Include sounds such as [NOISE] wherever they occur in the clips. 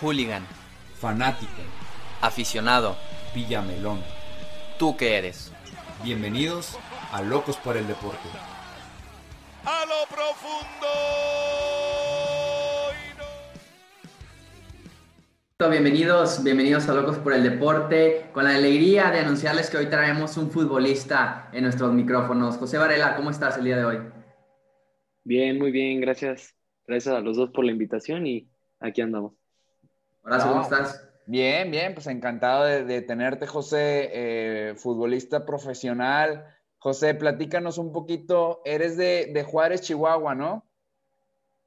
Hooligan. Fanático. Aficionado. Villamelón. ¿Tú qué eres? Bienvenidos a Locos por el Deporte. A lo profundo. Bienvenidos, bienvenidos a Locos por el Deporte, con la alegría de anunciarles que hoy traemos un futbolista en nuestros micrófonos. José Varela, ¿cómo estás el día de hoy? Bien, muy bien, gracias. Gracias a los dos por la invitación y aquí andamos. Horacio, ¿cómo estás? Bien, bien, pues encantado de, tenerte, José, eh, futbolista profesional. José, platícanos un poquito, eres de, de, Juárez, Chihuahua, ¿no?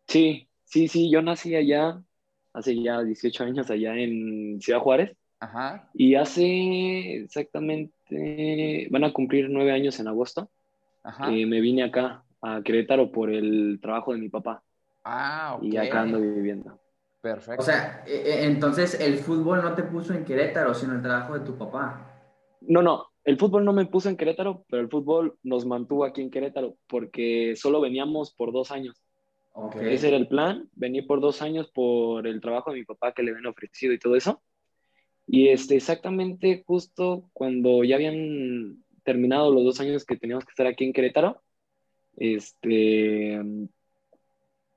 Sí, sí, sí, yo nací allá, hace ya 18 años allá en Ciudad Juárez. Ajá. Y hace exactamente, van a cumplir nueve años en agosto. Ajá. que me vine acá a Querétaro por el trabajo de mi papá. Ah, ok. Y acá ando viviendo. Perfecto. O sea, eh, eh, entonces el fútbol no te puso en Querétaro, sino el trabajo de tu papá. No, no, el fútbol no me puso en Querétaro, pero el fútbol nos mantuvo aquí en Querétaro porque solo veníamos por dos años. Ok. Ese era el plan, venir por dos años por el trabajo de mi papá que le habían ofrecido y todo eso. Y este, exactamente justo cuando ya habían terminado los dos años que teníamos que estar aquí en Querétaro, este,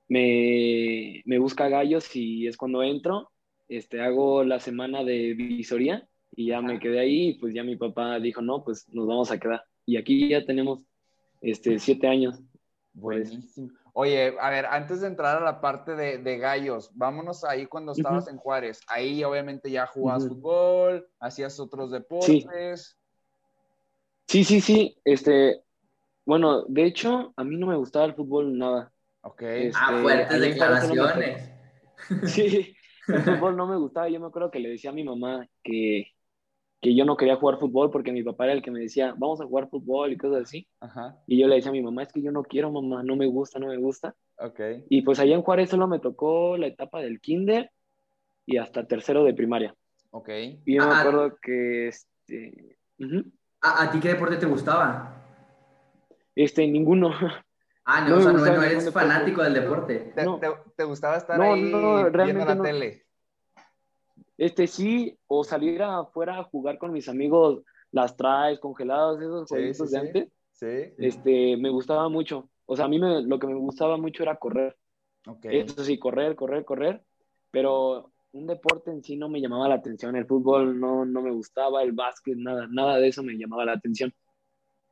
me, me busca Gallos y es cuando entro, este, hago la semana de visoría y ya me quedé ahí y pues ya mi papá dijo, no, pues nos vamos a quedar. Y aquí ya tenemos este, siete años. Pues, Buenísimo. Oye, a ver, antes de entrar a la parte de, de gallos, vámonos ahí cuando estabas en Juárez. Ahí obviamente ya jugabas fútbol, hacías otros deportes. Sí, sí, sí. Este, bueno, de hecho, a mí no me gustaba el fútbol nada. Ok. Es- Ah, Este, fuertes declaraciones. [LAUGHS] Sí, el fútbol no me gustaba. Yo me acuerdo que le decía a mi mamá que, que yo no quería jugar fútbol porque mi papá era el que me decía, vamos a jugar fútbol y cosas así. Ajá. Y yo le decía a mi mamá, es que yo no quiero, mamá, no me gusta, no me gusta. Ok. Y pues allá en Juárez solo me tocó la etapa del kinder y hasta tercero de primaria. Ok. Y yo me Ah, acuerdo que, este, ¿A, a ti qué deporte te gustaba? este, ninguno. Ah, no, No o sea, no, no eres deporte. fanático del deporte. ¿Te, No. te- te gustaba estar No, ahí no, viendo la no. tele? Este sí, o salir afuera a jugar con mis amigos, las traes congeladas, esos Sí, jueguitos sí, de antes. Sí. este, me gustaba mucho. O sea, a mí me- lo que me gustaba mucho era correr. Ok. Eso sí, correr, correr, correr. Pero un deporte en sí no me llamaba la atención. El fútbol no, no me gustaba, el básquet, nada, nada de eso me llamaba la atención.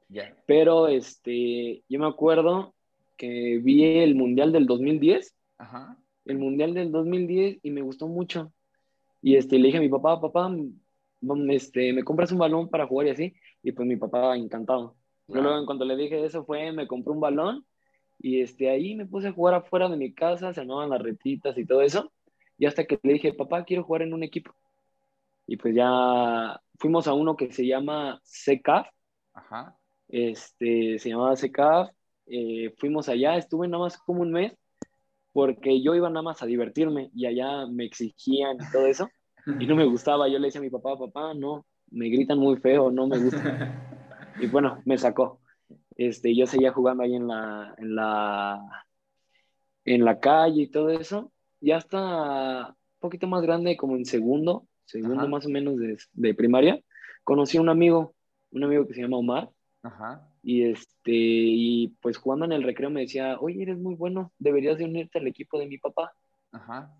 Ya. Pero este, yo me acuerdo que vi el Mundial del 2010, Ajá. el Mundial del 2010 y me gustó mucho. Y este, le dije a mi papá, papá, mm, este, ¿me compras un balón para jugar y así? Y pues mi papá encantado. Claro. Luego, en cuanto le dije eso, fue, me compró un balón y este, ahí me puse a jugar afuera de mi casa, se armaban las retitas y todo eso. Y hasta que le dije, papá, quiero jugar en un equipo. Y pues ya fuimos a uno que se llama CECAF, Ajá. este, se llamaba CECAF. Eh, fuimos allá, estuve nada más como un mes porque yo iba nada más a divertirme y allá me exigían y todo eso. Y no me gustaba. Yo le decía a mi papá, papá, no, me gritan muy feo, no me gusta. [LAUGHS] Y bueno, me sacó. Este, yo seguía jugando ahí en la, en la, en la calle y todo eso. Ya hasta un poquito más grande, como en segundo, segundo Ajá. más o menos de, de primaria, conocí a un amigo, un amigo que se llama Omar. Ajá. Y este, y pues jugando en el recreo me decía, oye, eres muy bueno, deberías de unirte al equipo de mi papá. Ajá.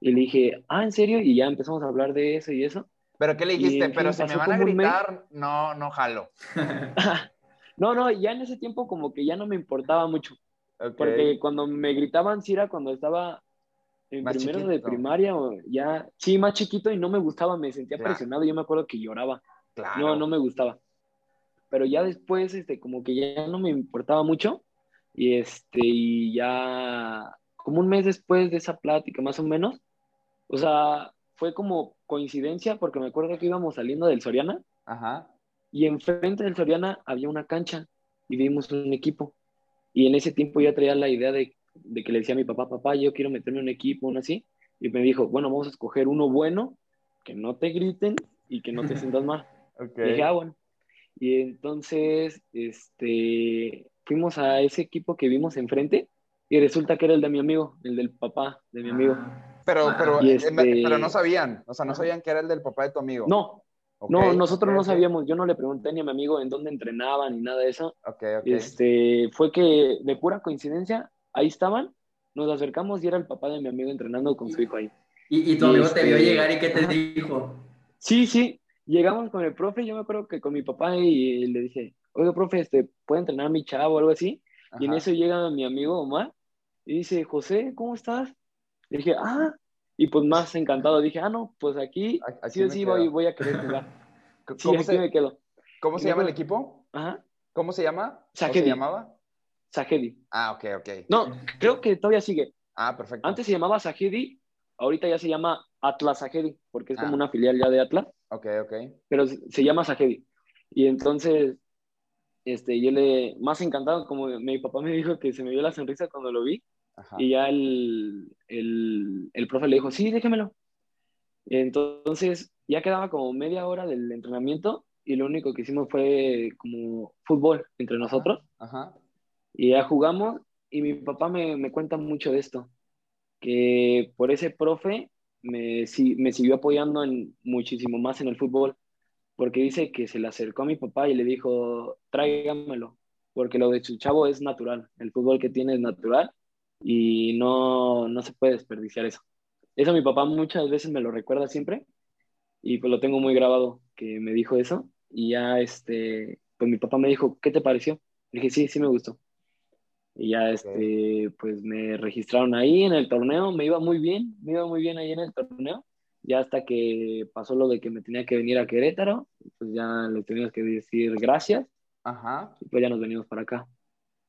Y le dije, ah, ¿en serio? Y ya empezamos a hablar de eso y eso. ¿Pero qué le dijiste? en Pero si me van a gritar, no, no jalo. [LAUGHS] No, no, ya en ese tiempo como que ya no me importaba mucho. Porque cuando me gritaban, sí era cuando estaba en Más primero de primaria o ya, sí, más chiquito y no me gustaba, me sentía Claro. presionado. Yo me acuerdo que lloraba. Claro. No, no me gustaba. Pero ya después, este, como que ya no me importaba mucho. Y este, y ya, como un mes después de esa plática, más o menos, o sea, fue como coincidencia, porque me acuerdo que íbamos saliendo del Soriana Ajá. y enfrente del Soriana había una cancha y vimos un equipo. Y en ese tiempo ya traía la idea de, de que le decía a mi papá, papá, yo quiero meterme en un equipo, uno así. Y me dijo, bueno, vamos a escoger uno bueno, que no te griten y que no te [LAUGHS] sientas mal. Ok. Y dije, ah, bueno. Y entonces, este, fuimos a ese equipo que vimos enfrente y resulta que era el de mi amigo, el del papá de mi amigo. Pero, Ah, pero, eh, este- pero no sabían, o sea, no sabían que era el del papá de tu amigo. No, no, nosotros no sabíamos, yo no le pregunté ni a mi amigo en dónde entrenaban ni nada de eso. Ok, ok. Este, fue que de pura coincidencia, ahí estaban, nos acercamos y era el papá de mi amigo entrenando con su hijo ahí. Y, y tu amigo te vio Este- llegar y ¿qué te dijo? Sí, sí, llegamos con el profe, yo me acuerdo que con mi papá y le dije, oiga, profe, este, ¿puede entrenar a mi chavo o algo así? Y en eso llega mi amigo Omar y dice, José, ¿cómo estás? Le dije, ah, y pues más encantado, dije, ah, no, pues aquí, A- aquí sí sí voy, voy a querer jugar. [LAUGHS] Sí, ¿Cómo, aquí se, me quedo. cómo se me llama el equipo? Ajá, ¿Cómo se llama? ¿O se Sajedi. llamaba? Sajedi. Ah, ok, ok. No, creo que todavía sigue. Ah, perfecto. Antes se llamaba Sajedi, ahorita ya se llama Atlas Sajedi, porque es como Ah. una filial ya de Atlas, Ok, ok. pero se llama Sajedi. Y entonces, este, yo le, más encantado, como mi papá me dijo que se me vio la sonrisa cuando lo vi, Ajá. y ya el, el, el profe le dijo, sí, déjemelo. Entonces, ya quedaba como media hora del entrenamiento y lo único que hicimos fue como fútbol entre nosotros. Ajá. Y ya jugamos y mi papá me, me cuenta mucho de esto, que por ese profe me, si- me siguió apoyando en, muchísimo más en el fútbol, porque dice que se le acercó a mi papá y le dijo, tráigamelo, porque lo de su chavo es natural, el fútbol que tiene es natural y no, no se puede desperdiciar eso. Eso mi papá muchas veces me lo recuerda siempre y pues lo tengo muy grabado, que me dijo eso y ya este, pues mi papá me dijo, ¿qué te pareció? Le dije, sí, sí me gustó. Y ya, este, pues me registraron ahí en el torneo, me iba muy bien, me iba muy bien ahí en el torneo, ya hasta que pasó lo de que me tenía que venir a Querétaro, pues ya le teníamos que decir gracias, Ajá. y pues ya nos venimos para acá.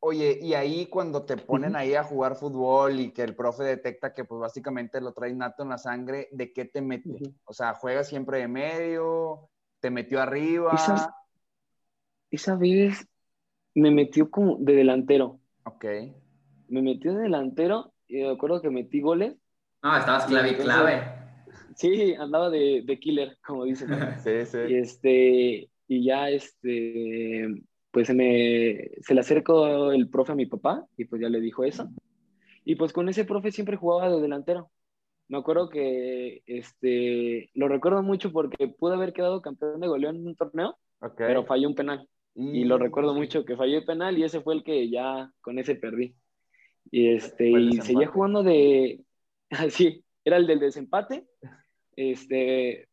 Oye, y ahí cuando te ponen ahí a jugar fútbol y que el profe detecta que pues básicamente lo traes nato en la sangre, ¿de qué te mete? O sea, ¿juegas siempre de medio? ¿Te metió arriba? Esa, esa vez me metió como de delantero, Ok. me metió de delantero y me acuerdo que metí goles, No, estabas clave y Entonces- clave. sí, andaba de, de killer, como dicen. [LAUGHS] Sí, Y sí. este, y ya este, pues se me, se le acercó el profe a mi papá y pues ya le dijo eso. Y pues con ese profe siempre jugaba de delantero. Me acuerdo que, este, lo recuerdo mucho porque pude haber quedado campeón de goleo en un torneo, pero falló un penal. Y lo recuerdo mucho que falló el penal y ese fue el que ya con ese perdí. Y este, y seguía jugando de, [LAUGHS] así, era el del desempate, este,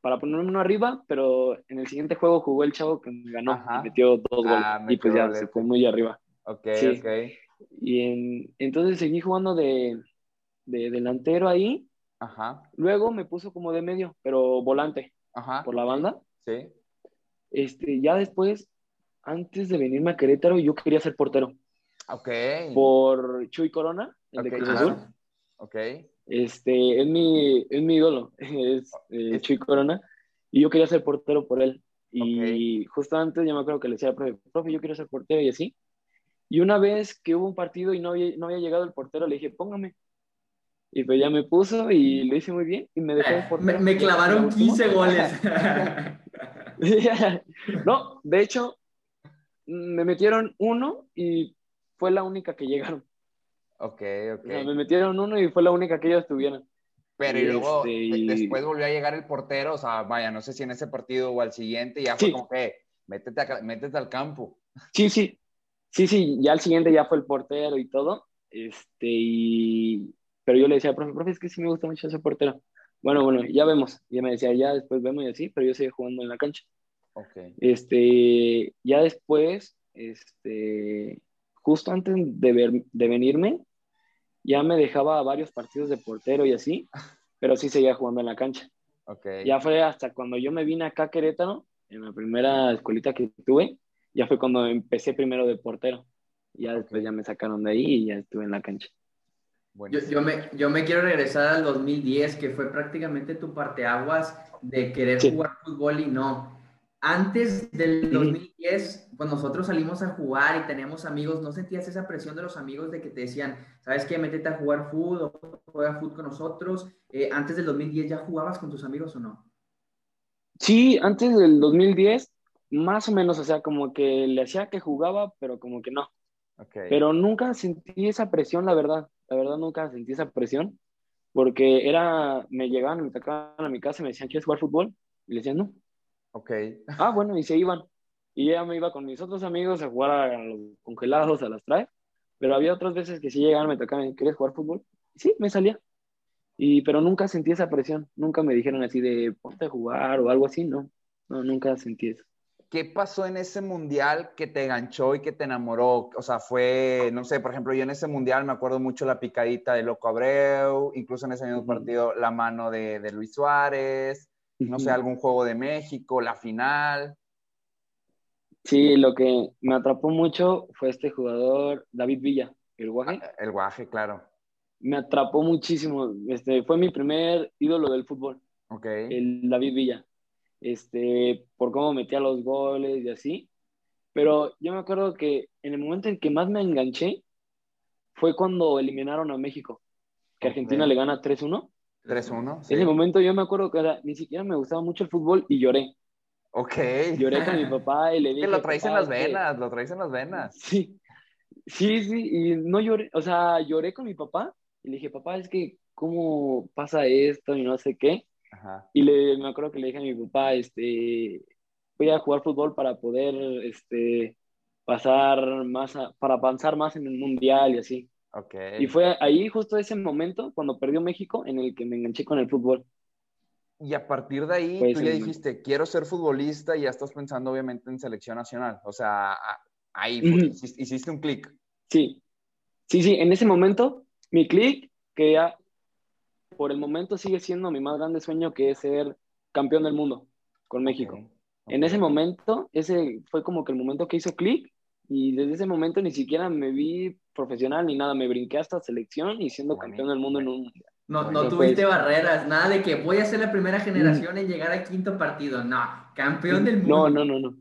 para ponerme uno arriba, pero en el siguiente juego jugó el chavo que me ganó Ajá. y metió dos goles. Ah, y pues ya se fue muy arriba. Ok, Sí. ok. Y en- entonces seguí jugando de, de delantero ahí. Ajá. Luego me puso como de medio, pero volante Ajá. por la banda. Sí. Este, ya después, antes de venirme a Querétaro, yo quería ser portero. Ok. Por Chuy Corona, el de Ok, Cruz claro. Azul. Ok. Este, es mi, es mi ídolo, [LAUGHS] es eh, Chuy Corona. Y yo quería ser portero por él. Y justo antes yo me acuerdo que le decía al profe, profe, yo quiero ser portero y así. Y una vez que hubo un partido y no había, no había llegado el portero, le dije, póngame. Y pues ya me puso y lo hice muy bien y me dejó de [LAUGHS] Me, portero. me clavaron gustó. 15 goles. [LAUGHS] [LAUGHS] no, de hecho, me metieron uno y fue la única que llegaron. Ok, ok. O sea, me metieron uno y fue la única que ellos tuvieron. Pero y luego este, después volvió a llegar el portero, o sea, vaya, no sé si en ese partido o al siguiente, ya fue Sí. como que métete, acá- métete al campo. Sí, sí, sí, sí, ya el siguiente ya fue el portero y todo. Este, y... Pero yo le decía, profe, profe, es que sí me gusta mucho ese portero. Bueno, bueno, ya vemos. Y me decía, ya después vemos y así, pero yo seguía jugando en la cancha. Ok. Este, ya después, este, justo antes de, ver- de venirme, ya me dejaba varios partidos de portero y así, pero sí seguía jugando en la cancha. Ok. Ya fue hasta cuando yo me vine acá a Querétaro, en la primera escuelita que tuve, ya fue cuando empecé primero de portero. Ya después Ok. ya me sacaron de ahí y ya estuve en la cancha. Yo, yo me, yo me quiero regresar al 2010, que fue prácticamente tu parteaguas de querer Sí. jugar fútbol y no. Antes del Ujú. 2010, cuando nosotros salimos a jugar y teníamos amigos, ¿no sentías esa presión de los amigos de que te decían, ¿sabes qué? Métete a jugar fútbol o juega fútbol con nosotros. Eh, antes del 2010, ¿ya jugabas con tus amigos o no? Sí, antes del 2010, más o menos, o sea, como que le hacía que jugaba, pero como que no. Ok. Pero nunca sentí esa presión, la verdad. La verdad, nunca sentí esa presión. porque era, me llegaban me tocaban a mi casa y me decían, ¿quieres jugar fútbol? Y le decían, no. Ok. Ah, bueno, y se iban. Y ya me iba con mis otros amigos a jugar a los congelados, a las traes. Pero había otras veces que sí llegaban, me tocaban, ¿quieres jugar fútbol? Y sí, me salía. Y, pero nunca sentí esa presión. Nunca me dijeron así de ponte a jugar o algo así, no. No, nunca sentí eso. ¿Qué pasó en ese mundial que te ganchó y que te enamoró? O sea, fue, no sé, por ejemplo, yo en ese mundial me acuerdo mucho la picadita de Loco Abreu, incluso en ese mismo partido la mano de, de Luis Suárez, no sé, algún juego de México, la final. Sí, lo que me atrapó mucho fue este jugador, David Villa, el guaje. Ah, el guaje, claro. Me atrapó muchísimo. Este, fue mi primer ídolo del fútbol. Ok. El David Villa. Este, por cómo metía los goles y así. Pero yo me acuerdo que en el momento en que más me enganché fue cuando eliminaron a México, que Argentina le gana 3-1. 3-1. En ese momento yo me acuerdo que o sea, ni siquiera me gustaba mucho el fútbol y lloré. Ok. Lloré con mi papá y le [LAUGHS] dije... Que lo traes en "Papá, las es que- venas, lo traes en las venas. Sí, sí, sí, y no lloré, o sea, lloré con mi papá y le dije, papá, es que, ¿cómo pasa esto y no sé qué? Ajá. Y le, me acuerdo que le dije a mi papá, este, voy a jugar fútbol para poder, este, pasar más, a- para avanzar más en el mundial y así. Ok. Y fue ahí justo ese momento, cuando perdió México, en el que me enganché con el fútbol. Y a partir de ahí, Fue tú ya momento. dijiste, quiero ser futbolista y ya estás pensando obviamente en selección nacional. O sea, ahí Ujú. fue- hiciste, hiciste un clic. Sí, sí, sí, en ese momento, mi click, que ya por el momento sigue siendo mi más grande sueño, que es ser campeón del mundo con México. Ok, En ok. ese momento, ese fue como que el momento que hizo clic y desde ese momento ni siquiera me vi profesional ni nada, me brinqué hasta selección y siendo Bueno, campeón del mundo en un mundial. No, Bueno, no pues- tuviste barreras, nada de que voy a ser la primera generación en llegar al quinto partido. No, campeón del No, mundo. no, no, no.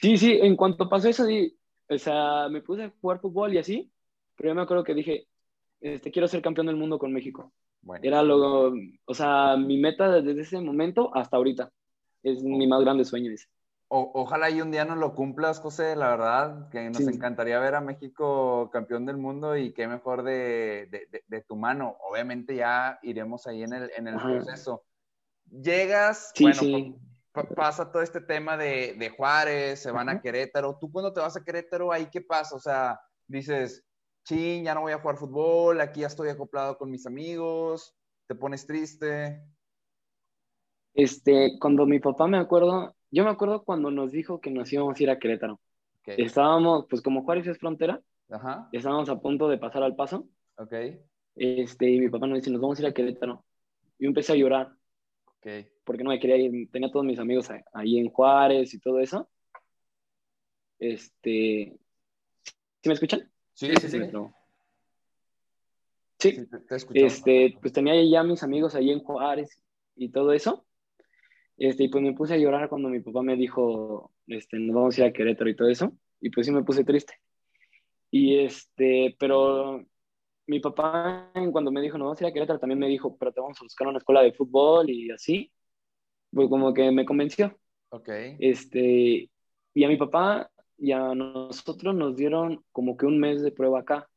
Sí, sí, en cuanto pasó eso, o sea, me puse a jugar fútbol y así, pero yo me acuerdo que dije, este, quiero ser campeón del mundo con México. Bueno, Era lo, o sea, mi meta desde ese momento hasta ahorita. Es mi más grande sueño ese. O- ojalá y un día nos lo cumplas, José, la verdad, que nos Sí. encantaría ver a México campeón del mundo y qué mejor de, de- de- de tu mano. Obviamente ya iremos ahí en el, en el proceso. Llegas, Sí, bueno, sí. pa- pasa todo este tema de, de Juárez, se van a. Querétaro. ¿Tú cuando te vas a Querétaro, ahí qué pasa? O sea, dices, chin, ya no voy a jugar fútbol, aquí ya estoy acoplado con mis amigos, te pones triste. Este, cuando mi papá me acuerdo, yo me acuerdo cuando nos dijo que nos íbamos a ir a Querétaro. Estábamos, pues como Juárez es frontera, Ajá, estábamos a punto de pasar al paso. ok, Este, y mi papá nos dice, nos vamos a ir a Querétaro. Yo empecé a llorar ok. porque no me quería ir. Tenía todos mis amigos ahí en Juárez y todo eso. Este, ¿sí me escuchan? Sí, Sí, sí, sí, te, te este, pues tenía ya mis amigos ahí en Juárez y todo eso. Este, y pues me puse a llorar cuando mi papá me dijo, este, nos vamos a ir a Querétaro y todo eso. Y pues sí me puse triste. Y este, pero mi papá cuando me dijo, nos vamos a ir a Querétaro, también me dijo, pero te vamos a buscar una escuela de fútbol y así. Pues como que me convenció. Ok, Este, y a mi papá y a nosotros nos dieron como que un mes de prueba acá.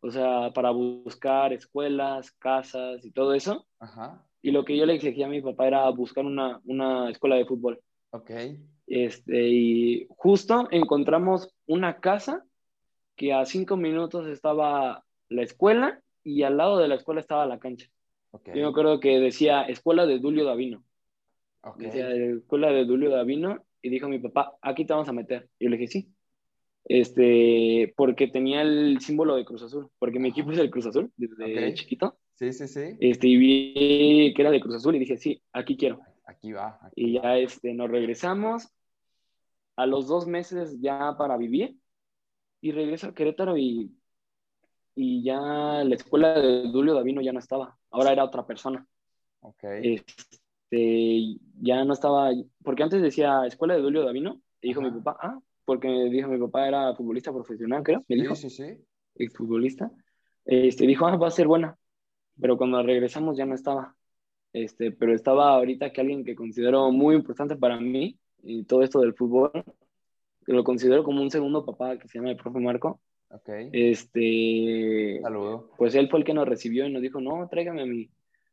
O sea, para buscar escuelas, casas y todo eso. ajá, Y lo que yo le exigía a mi papá era buscar una, una escuela de fútbol. ok, Este, y justo encontramos una casa que a cinco minutos estaba la escuela y al lado de la escuela estaba la cancha. ok, Yo me acuerdo que decía Escuela de Dulio Davino. ok. Decía Escuela de Dulio Davino y dijo mi papá, aquí te vamos a meter. Y yo le dije, sí. Este, porque tenía el símbolo de Cruz Azul, porque mi equipo es el Cruz Azul desde Ok. chiquito. Sí, sí, sí. Este, y vi que era de Cruz Azul y dije, sí, aquí quiero. Aquí va. aquí Y ya este, nos regresamos a los dos meses ya para vivir y regreso a Querétaro y, y ya la escuela de Dulio Davino ya no estaba, ahora era otra persona. Ok, Este, ya no estaba, porque antes decía escuela de Dulio Davino, y dijo Ajá. mi papá, ah, porque dijo mi papá era futbolista profesional, creo, me dijo, sí, sí, sí. exfutbolista. Este, dijo, ah, va a ser buena, pero cuando regresamos ya no estaba. Este, pero estaba ahorita que alguien que considero muy importante para mí y todo esto del fútbol, que lo considero como un segundo papá que se llama el profe Marco. Ok. Este, Saludo. pues él fue el que nos recibió y nos dijo, no, tráigame a mi,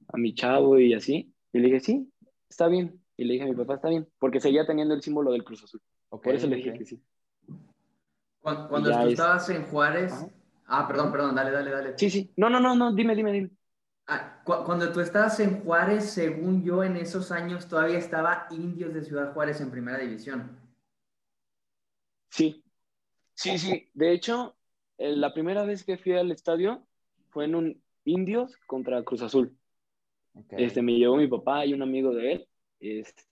a mi chavo y así. Y le dije, sí, está bien. Y le dije a mi papá, está bien, porque seguía teniendo el símbolo del Cruz Azul. Ok, Por eso le dije que sí. Cuando, cuando tú es- estabas en Juárez. Ajá. Ah, perdón, perdón, dale, dale, dale. Sí, sí. No, no, no, no, dime, dime, dime. Ah, cu- cuando tú estabas en Juárez, según yo, en esos años todavía estaba Indios de Ciudad Juárez en primera división. Sí, sí, sí. De hecho, eh, la primera vez que fui al estadio fue en un Indios contra Cruz Azul. ok. Este, me llevó mi papá y un amigo de él. Este,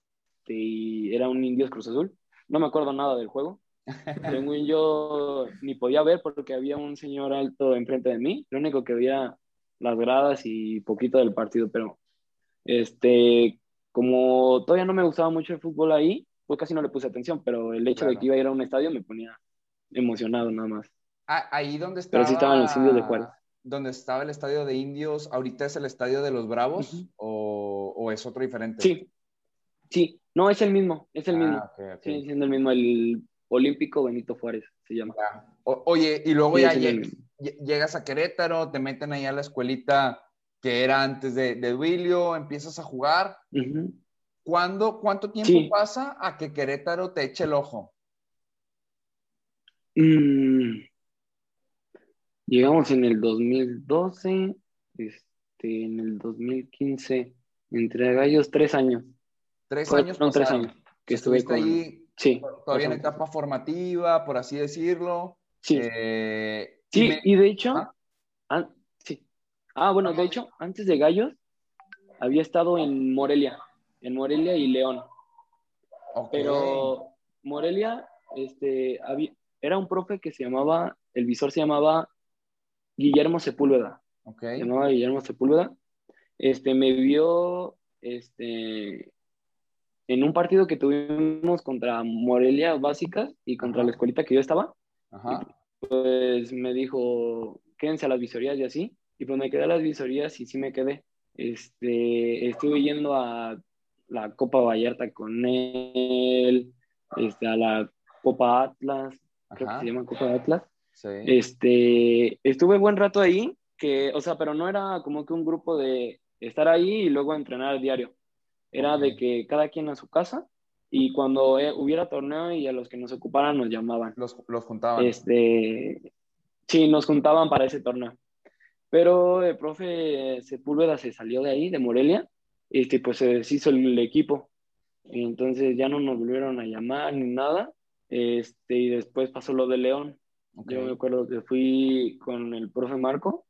y era un Indios Cruz Azul. No me acuerdo nada del juego. [LAUGHS] Según yo, ni podía ver porque había un señor alto enfrente de mí. Lo único que veía las gradas y poquito del partido, pero este, como todavía no me gustaba mucho el fútbol ahí, pues casi no le puse atención, pero el hecho de que iba a ir a un estadio me ponía emocionado nada más. Ah, ahí donde Pero estaba. sí estaban los indios de Juárez. Donde estaba el estadio de indios, ¿ahorita es el estadio de los Bravos o, o es otro diferente? Sí, sí, no, es el mismo, es el mismo. Ah, ok, ok. Sigue siendo el mismo, el Olímpico Benito Juárez se llama. O- oye, y luego Sí, ya lleg- mismo. Llegas a Querétaro, te meten ahí a la escuelita que era antes de, de Duilio, empiezas a jugar. ¿Cuándo, ¿Cuánto tiempo Sí. pasa a que Querétaro te eche el ojo? Mm. Llegamos en el 2012, este, en el 2015, entre gallos, tres años. Tres años tres pasaron. años que estuve con... ahí Sí, todavía en etapa formativa, por así decirlo. sí, Eh, sí, me- y de hecho, ¿Ah? sí. Ah, bueno, de hecho, antes de gallos, había estado en Morelia, en Morelia y León. Pero Morelia, este, había, era un profe que se llamaba, el visor se llamaba Guillermo Sepúlveda. Se llamaba Guillermo Sepúlveda. Este, me vio, este, en un partido que tuvimos contra Morelia Básicas y contra Ajá. la escuelita que yo estaba, ajá, pues me dijo, quédense a las visorías y así. Y pues me quedé a las visorías y sí me quedé. Este, estuve yendo a la Copa Vallarta con él, este, a la Copa Atlas, creo que se llama Copa Atlas. sí, Este, estuve buen rato ahí, que, o sea, pero no era como que un grupo de estar ahí y luego entrenar diario. Era de que cada quien a su casa y cuando eh, hubiera torneo y a los que nos ocuparan nos llamaban. los, los juntaban. Este, sí, nos juntaban para ese torneo. Pero el profe Sepúlveda se salió de ahí, de Morelia, este, pues se deshizo el, equipo. Entonces ya no nos volvieron a llamar ni nada. Este, y después pasó lo de León. Ok, Yo me acuerdo que fui con el profe Marco.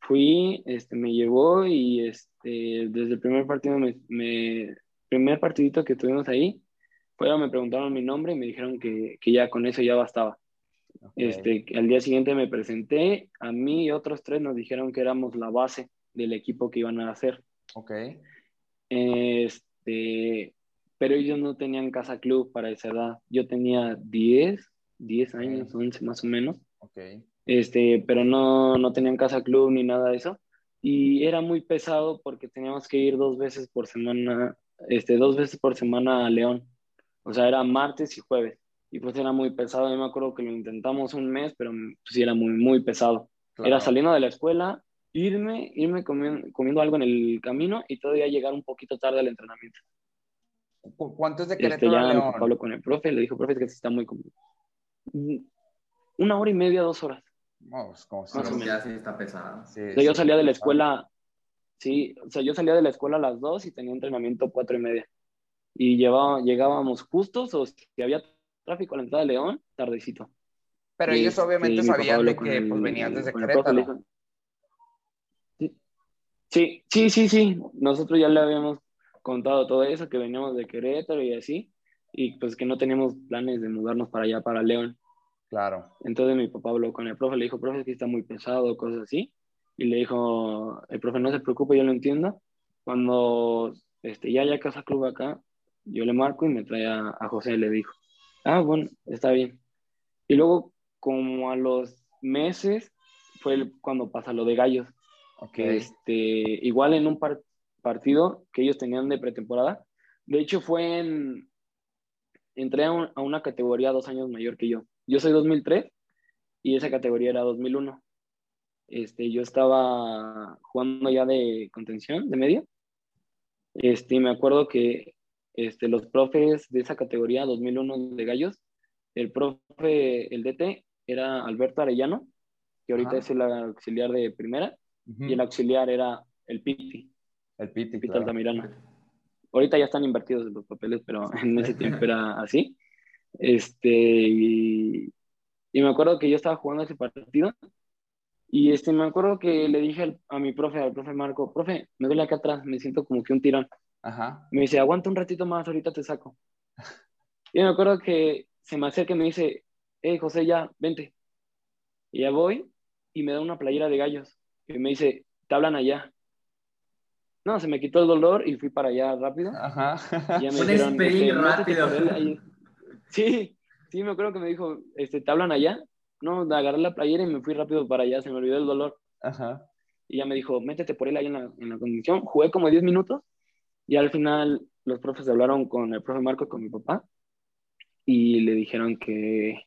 Fui, este, me llevó y este, desde el primer partido, me, me- primer partidito que tuvimos ahí, fueron, me preguntaron mi nombre y me dijeron que, que ya con eso ya bastaba. ok, Este, al día siguiente me presenté, a mí y otros tres nos dijeron que éramos la base del equipo que iban a hacer. ok, Este, pero ellos no tenían casa club para esa edad. Yo tenía 10, 10 años, 11 más o menos. ok, Este, pero no, no tenían casa club ni nada de eso. Y era muy pesado porque teníamos que ir dos veces por semana, este, dos veces por semana a León. O sea, era martes y jueves. Y pues era muy pesado. Yo me acuerdo que lo intentamos un mes, pero pues sí era muy, muy pesado. claro. Era saliendo de la escuela, irme, irme comiendo, comiendo algo en el camino y todavía llegar un poquito tarde al entrenamiento. ¿Cu- ¿Cuánto es de Este, Querétaro a ya León? habló con el profe, le dijo, profe, es que está muy... com- Una hora y media, dos horas. No, pues, como si- Más o menos. ya sí está pesado. sí, O sea, yo sí, salía de la escuela, sí, o sea, yo salía de la escuela a las dos y tenía entrenamiento cuatro y media. Y llevaba, llegábamos justos o si había tráfico a la entrada de León, tardecito. Pero Y, ellos obviamente este, papá sabían de que el- pues, venías desde Querétaro. Sí, sí, sí, sí. Nosotros ya le habíamos contado todo eso, que veníamos de Querétaro y así, y pues que no teníamos planes de mudarnos para allá, para León. Claro, Entonces mi papá habló con el profe, le dijo, profe, que está muy pesado, cosas así. Y le dijo, el profe, no se preocupe, yo lo entiendo. Cuando este, ya haya casa club acá, yo le marco y me trae a, a José, le dijo. Ah, bueno, está bien. Y luego, como a los meses, fue cuando pasa lo de Gallos, este, igual en un par- partido que ellos tenían de pretemporada. De hecho, fue en, entré a, un- a una categoría dos años mayor que yo. Yo soy 2003 y esa categoría era 2001. Este, yo estaba jugando ya de contención, de medio. Este, me acuerdo que este, los profes de esa categoría 2001 de Gallos, el profe, el DT, era Alberto Arellano, que ahorita Ajá. es el auxiliar de primera, y el auxiliar era el Piti, El Piti, Piti claro. Altamirano. Ahorita ya están invertidos los papeles, pero en ese tiempo era [LAUGHS] así. Este, y, y me acuerdo que yo estaba jugando ese partido y este, me acuerdo que le dije al- a mi profe, al profe Marco, profe, me duele acá atrás, me siento como que un tirón. Ajá. Me dice, aguanta un ratito más, ahorita te saco. [LAUGHS] Y me acuerdo que se me acerca y me dice, hey, José, ya, vente. Y ya voy y me da una playera de gallos. Y me dice, te hablan allá. No, se me quitó el dolor y fui para allá rápido. Ajá. Y ya me Un dijeron, este, rápido. Sí, sí, me acuerdo que me dijo, este, ¿te hablan allá? No, agarré la playera y me fui rápido para allá, se me olvidó el dolor. Ajá. Y ya me dijo, métete por él ahí en la, en la condición. Jugué como 10 minutos y al final los profes hablaron con el profe Marco, con mi papá, y le dijeron que,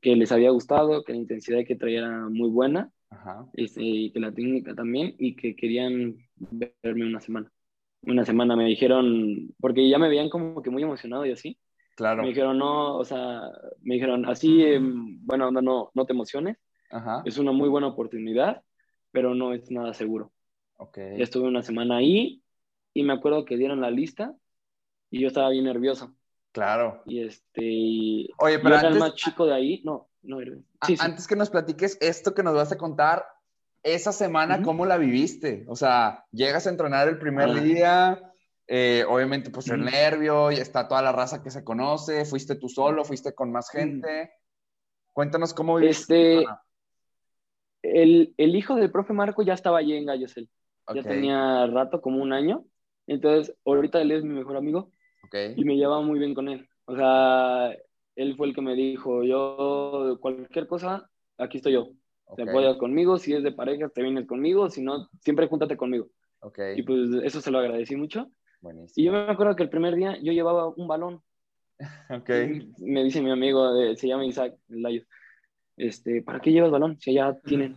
que les había gustado, que la intensidad que traía era muy buena, Ajá. este, y que la técnica también, y que querían verme una semana. Una semana me dijeron, porque ya me veían como que muy emocionado y así. Claro. Me dijeron, no, o sea, me dijeron, así, em, bueno, onda, no, no te emociones, Ajá. es una muy buena oportunidad, pero no es nada seguro. Ok. Ya estuve una semana ahí y me acuerdo que dieron la lista y yo estaba bien nervioso. Claro. Y este, y Oye, yo pero era el antes, más chico de ahí, no, no, era- sí, sí. antes que nos platiques esto que nos vas a contar, esa semana, Ujú. ¿cómo la viviste? O sea, llegas a entrenar el primer Ah. día, eh, obviamente, pues el nervio, y está toda la raza que se conoce, fuiste tú solo, fuiste con más gente. Cuéntanos cómo viviste. Este. El, el hijo del profe Marco ya estaba allí en Gallos, él. ya tenía rato, como un año. Entonces, ahorita él es mi mejor amigo y me llevaba muy bien con él. O sea, él fue el que me dijo, yo, cualquier cosa, aquí estoy yo. Te apoyas conmigo, si es de pareja, te vienes conmigo, si no, siempre júntate conmigo. Y pues eso se lo agradecí mucho. Y yo me acuerdo que el primer día yo llevaba un balón. [LAUGHS] Ok, Me dice mi amigo, se llama Isaac Layos, este, ¿para qué llevas balón? Si allá tienen.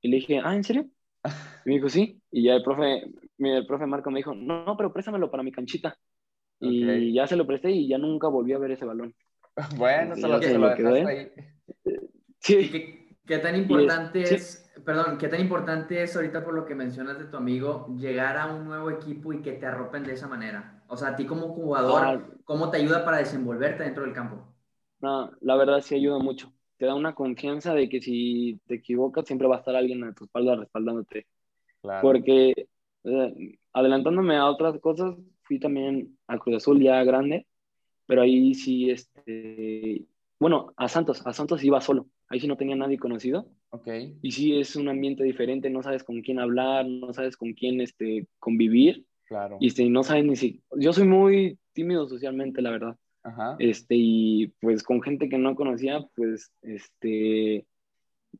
Y le dije, ah, ¿en serio? [LAUGHS] Y me dijo, sí. Y ya el profe, el profe Marco me dijo, no, no, pero préstamelo para mi canchita. Y ya se lo presté y ya nunca volví a ver ese balón. [LAUGHS] bueno, se lo, se lo lo quedó, dejaste ¿eh? ahí. ¿Y Sí. qué, qué tan importante sí. es, perdón, qué tan importante es ahorita por lo que mencionas de tu amigo, llegar a un nuevo equipo y que te arropen de esa manera? O sea, a ti como jugador, Ah, ¿cómo te ayuda para desenvolverte dentro del campo? no, la verdad sí ayuda mucho. Te da una confianza de que si te equivocas siempre va a estar alguien a tu espalda respaldándote. Claro. porque eh, adelantándome a otras cosas, fui también a Cruz Azul ya grande, pero ahí sí, este, bueno, a Santos, a Santos iba solo, ahí sí no tenía nadie conocido, Ok, y sí es un ambiente diferente, no sabes con quién hablar, no sabes con quién este, convivir, claro. y este, no sabes ni si, yo soy muy tímido socialmente, la verdad, Ajá. este, y pues con gente que no conocía, pues, este,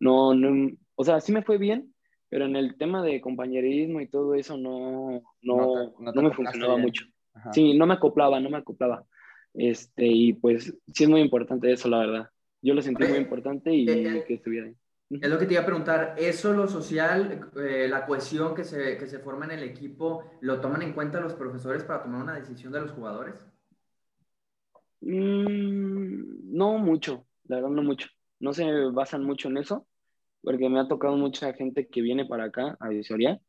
no, no, o sea, sí me fue bien, pero en el tema de compañerismo y todo eso no, no, No te- no no, te me funcionaba bien. mucho. Ajá. Sí, no me acoplaba, no me acoplaba. Este, y pues sí es muy importante eso, la verdad. Yo lo sentí muy importante y eh, eh, que estuviera ahí. Es lo que te iba a preguntar, ¿eso lo social, eh, la cohesión que se, que se forma en el equipo, lo toman en cuenta los profesores para tomar una decisión de los jugadores? Mm, no mucho, la verdad no mucho. No se basan mucho en eso, porque me ha tocado mucha gente que viene para acá a visoría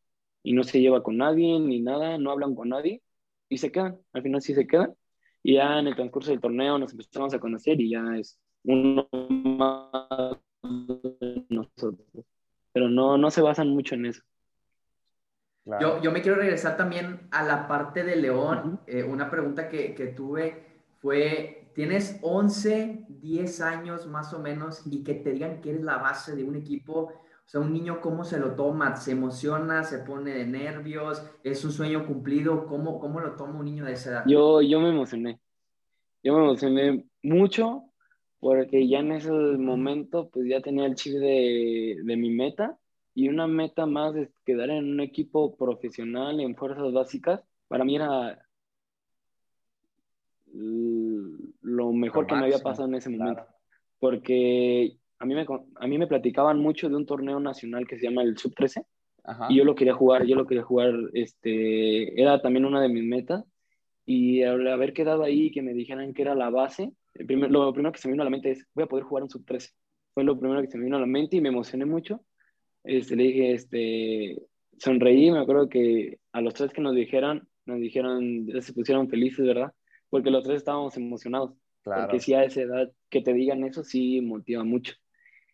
y no se lleva con nadie ni nada, no hablan con nadie y se quedan. Al final sí se quedan. Y ya en el transcurso del torneo nos empezamos a conocer y ya es uno más de nosotros. Pero no, no se basan mucho en eso. claro. Yo, yo me quiero regresar también a la parte de León. Ujú. Eh, una pregunta que, que tuve fue, tienes 11, 10 años más o menos y que te digan que eres la base de un equipo. O sea, un niño, ¿cómo se lo toma? ¿Se emociona? ¿Se pone de nervios? ¿Es un sueño cumplido? ¿Cómo, cómo lo toma un niño de esa edad? Yo, yo me emocioné. Yo me emocioné mucho porque ya en ese momento pues ya tenía el chip de, de mi meta y una meta más es quedar en un equipo profesional en fuerzas básicas. Para mí era lo mejor Lo que me había pasado en ese momento. claro. Porque a mí me, a mí me platicaban mucho de un torneo nacional que se llama el Sub-13 Ajá. y yo lo quería jugar, yo lo quería jugar, este, era también una de mis metas y al haber quedado ahí que me dijeran que era la base, el primer, lo primero que se me vino a la mente es, voy a poder jugar un Sub-13. Fue lo primero que se me vino a la mente y me emocioné mucho. Este, le dije, este, sonreí, me acuerdo que a los tres que nos dijeron, nos dijeron, se pusieron felices, ¿verdad? Porque los tres estábamos emocionados. Claro. Porque sí a esa edad que te digan eso sí motiva mucho.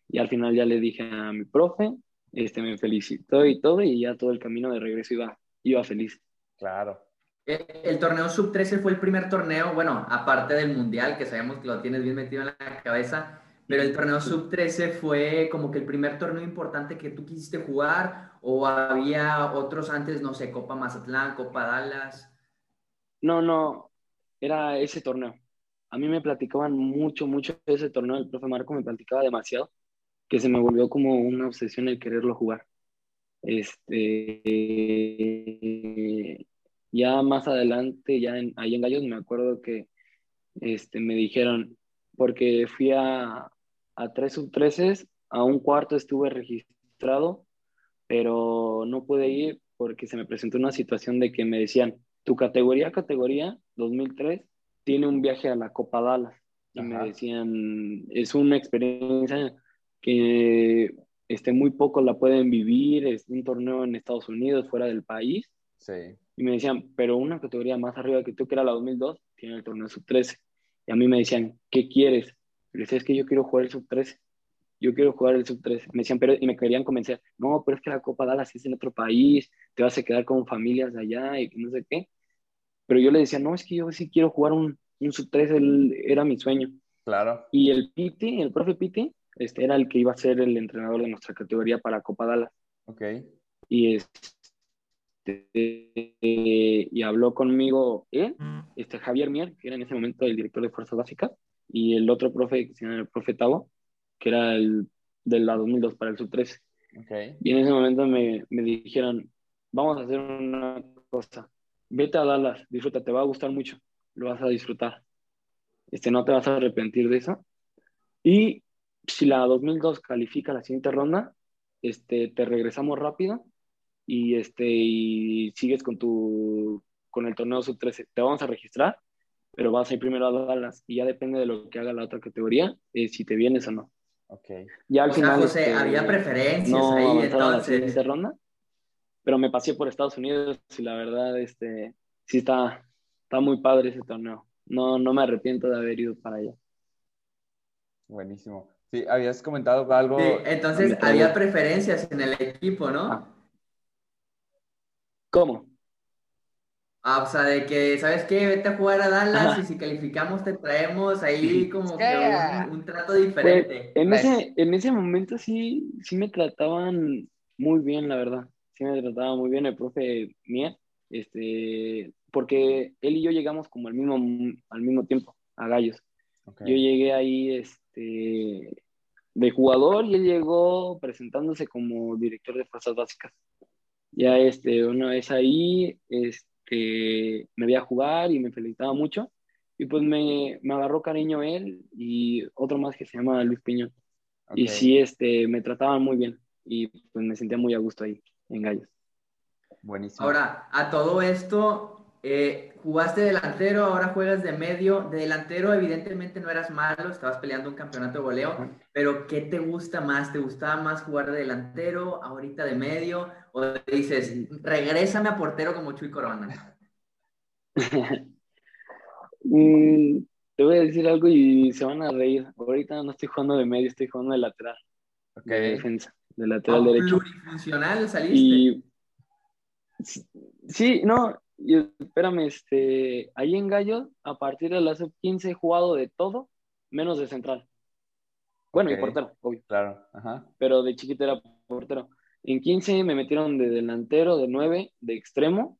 Y al final ya le dije a mi profe, este me felicitó y todo, y ya todo el camino de regreso iba, iba feliz. Claro. El, el torneo sub-13 fue el primer torneo, bueno, aparte del mundial, que sabemos que lo tienes bien metido en la cabeza, pero el torneo sub-13 fue como que el primer torneo importante que tú quisiste jugar, o había otros antes, no sé, Copa Mazatlán, Copa Dallas. No, no, era ese torneo. A mí me platicaban mucho, mucho de ese torneo. El profe Marco me platicaba demasiado, que se me volvió como una obsesión el quererlo jugar. Este, ya más adelante, ya en, ahí en Gallos, me acuerdo que este, me dijeron, porque fui a, a tres sub 13 a un cuarto estuve registrado, pero no pude ir porque se me presentó una situación de que me decían, tu categoría, categoría 2003, tiene un viaje a la Copa Dallas. Y Ajá. me decían, es una experiencia que este, muy pocos la pueden vivir, es un torneo en Estados Unidos, fuera del país. Sí. Y me decían, pero una categoría más arriba que tú, que era la 2002, tiene el torneo sub-13. Y a mí me decían, ¿qué quieres? Y le decía, es que yo quiero jugar el sub-13. Yo quiero jugar el sub-13. Me decían, pero, y me querían convencer, no, pero es que la Copa Dallas es en otro país, te vas a quedar con familias de allá y no sé qué. Pero yo le decía, no, es que yo sí quiero jugar un, un sub-13, el- era mi sueño. Claro. Y el Piti, el profe Piti, este, era el que iba a ser el entrenador de nuestra categoría para Copa Dallas. Ok. Y, este, y habló conmigo él, este, Javier Mier, que era en ese momento el director de Fuerzas Básicas, y el otro profe, el profe Tavo, que era el de la 2002 para el sub-13. Ok. Y en ese momento me, me dijeron, vamos a hacer una cosa, vete a Dallas, disfruta, te va a gustar mucho, lo vas a disfrutar. Este, no te vas a arrepentir de eso. Y si la 2002 califica la siguiente ronda, este, te regresamos rápido y, este, y sigues con, tu, con el torneo sub-13. Te vamos a registrar, pero vas a ir primero a Dallas y ya depende de lo que haga la otra categoría, eh, si te vienes o no. Ok. Ya al O sea, final, José, este, había preferencias no ahí, la entonces. siguiente ronda, pero me pasé por Estados Unidos y la verdad, este, sí está, está muy padre ese torneo. No, no me arrepiento de haber ido para allá. Buenísimo. Sí, habías comentado algo. Sí, entonces había preferencias en el equipo, ¿no? Ah. ¿Cómo? Ah, o sea, de que, ¿sabes qué? Vete a jugar a Dallas Ajá. y si calificamos te traemos ahí como que un, un trato Pues, diferente. en, Nice. ese, en ese momento sí, sí me trataban muy bien, la verdad. Sí me trataba muy bien el profe Mier, este, porque él y yo llegamos como al mismo, al mismo tiempo a Gallos. Yo llegué ahí este, de jugador y él llegó presentándose como director de fuerzas básicas. Ya este, una vez ahí este, me vi a jugar y me felicitaba mucho. Y pues me, me agarró cariño él y otro más que se llama Luis Piñón. Y sí, este, me trataban muy bien y pues me sentía muy a gusto ahí en Gallos. Buenísimo. Ahora, a todo esto, eh, jugaste delantero, ahora juegas de medio. De delantero, evidentemente no eras malo, estabas peleando un campeonato de goleo, pero ¿qué te gusta más? ¿Te gustaba más jugar de delantero, ahorita de medio? ¿O dices, regrésame a portero como Chuy Corona? [LAUGHS] Mm, te voy a decir algo y se van a reír. Ahorita no estoy jugando de medio, estoy jugando de lateral, Ok. de defensa, de lateral derecho. plurifuncional saliste. Y sí, no, y espérame, este, ahí en Gallo, a partir de la sub-15 he jugado de todo, menos de central. Bueno, Ok. y portero, obvio, Claro. Ajá. pero de chiquito era portero. En 15 me metieron de delantero, de 9, de extremo,